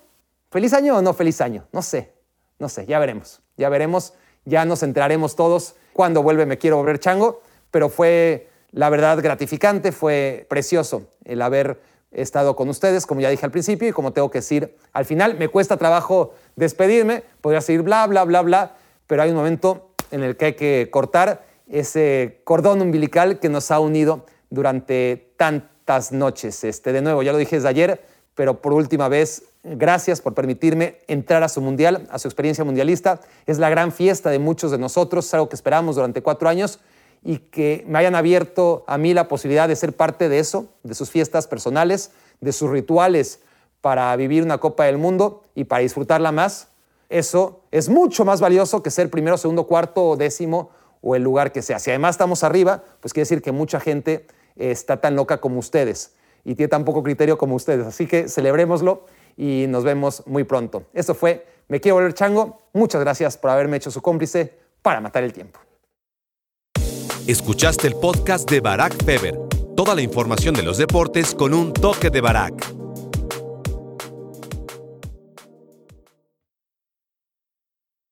¿Feliz año o no feliz año? No sé, no sé, ya veremos, ya veremos, ya nos enteraremos todos cuando vuelve Me Quiero Volver Chango, pero fue la verdad gratificante, fue precioso el haber estado con ustedes, como ya dije al principio y como tengo que decir al final. Me cuesta trabajo despedirme, podría seguir bla, bla, bla, bla, pero hay un momento en el que hay que cortar ese cordón umbilical que nos ha unido durante tantas noches. Este, de nuevo, ya lo dije desde ayer, pero por última vez Gracias por permitirme entrar a su mundial, a su experiencia mundialista. Es la gran fiesta de muchos de nosotros, es algo que esperamos durante cuatro años y que me hayan abierto a mí la posibilidad de ser parte de eso, de sus fiestas personales, de sus rituales para vivir una Copa del Mundo y para disfrutarla más. Eso es mucho más valioso que ser primero, segundo, cuarto o décimo o el lugar que sea. Si además estamos arriba, pues quiere decir que mucha gente está tan loca como ustedes y tiene tan poco criterio como ustedes. Así que celebrémoslo y nos vemos muy pronto. Esto fue Me Quiero Volver Chango. Muchas gracias por haberme hecho su cómplice para matar el tiempo. Escuchaste el podcast de Barack Feber. Toda la información de los deportes con un toque de Barack.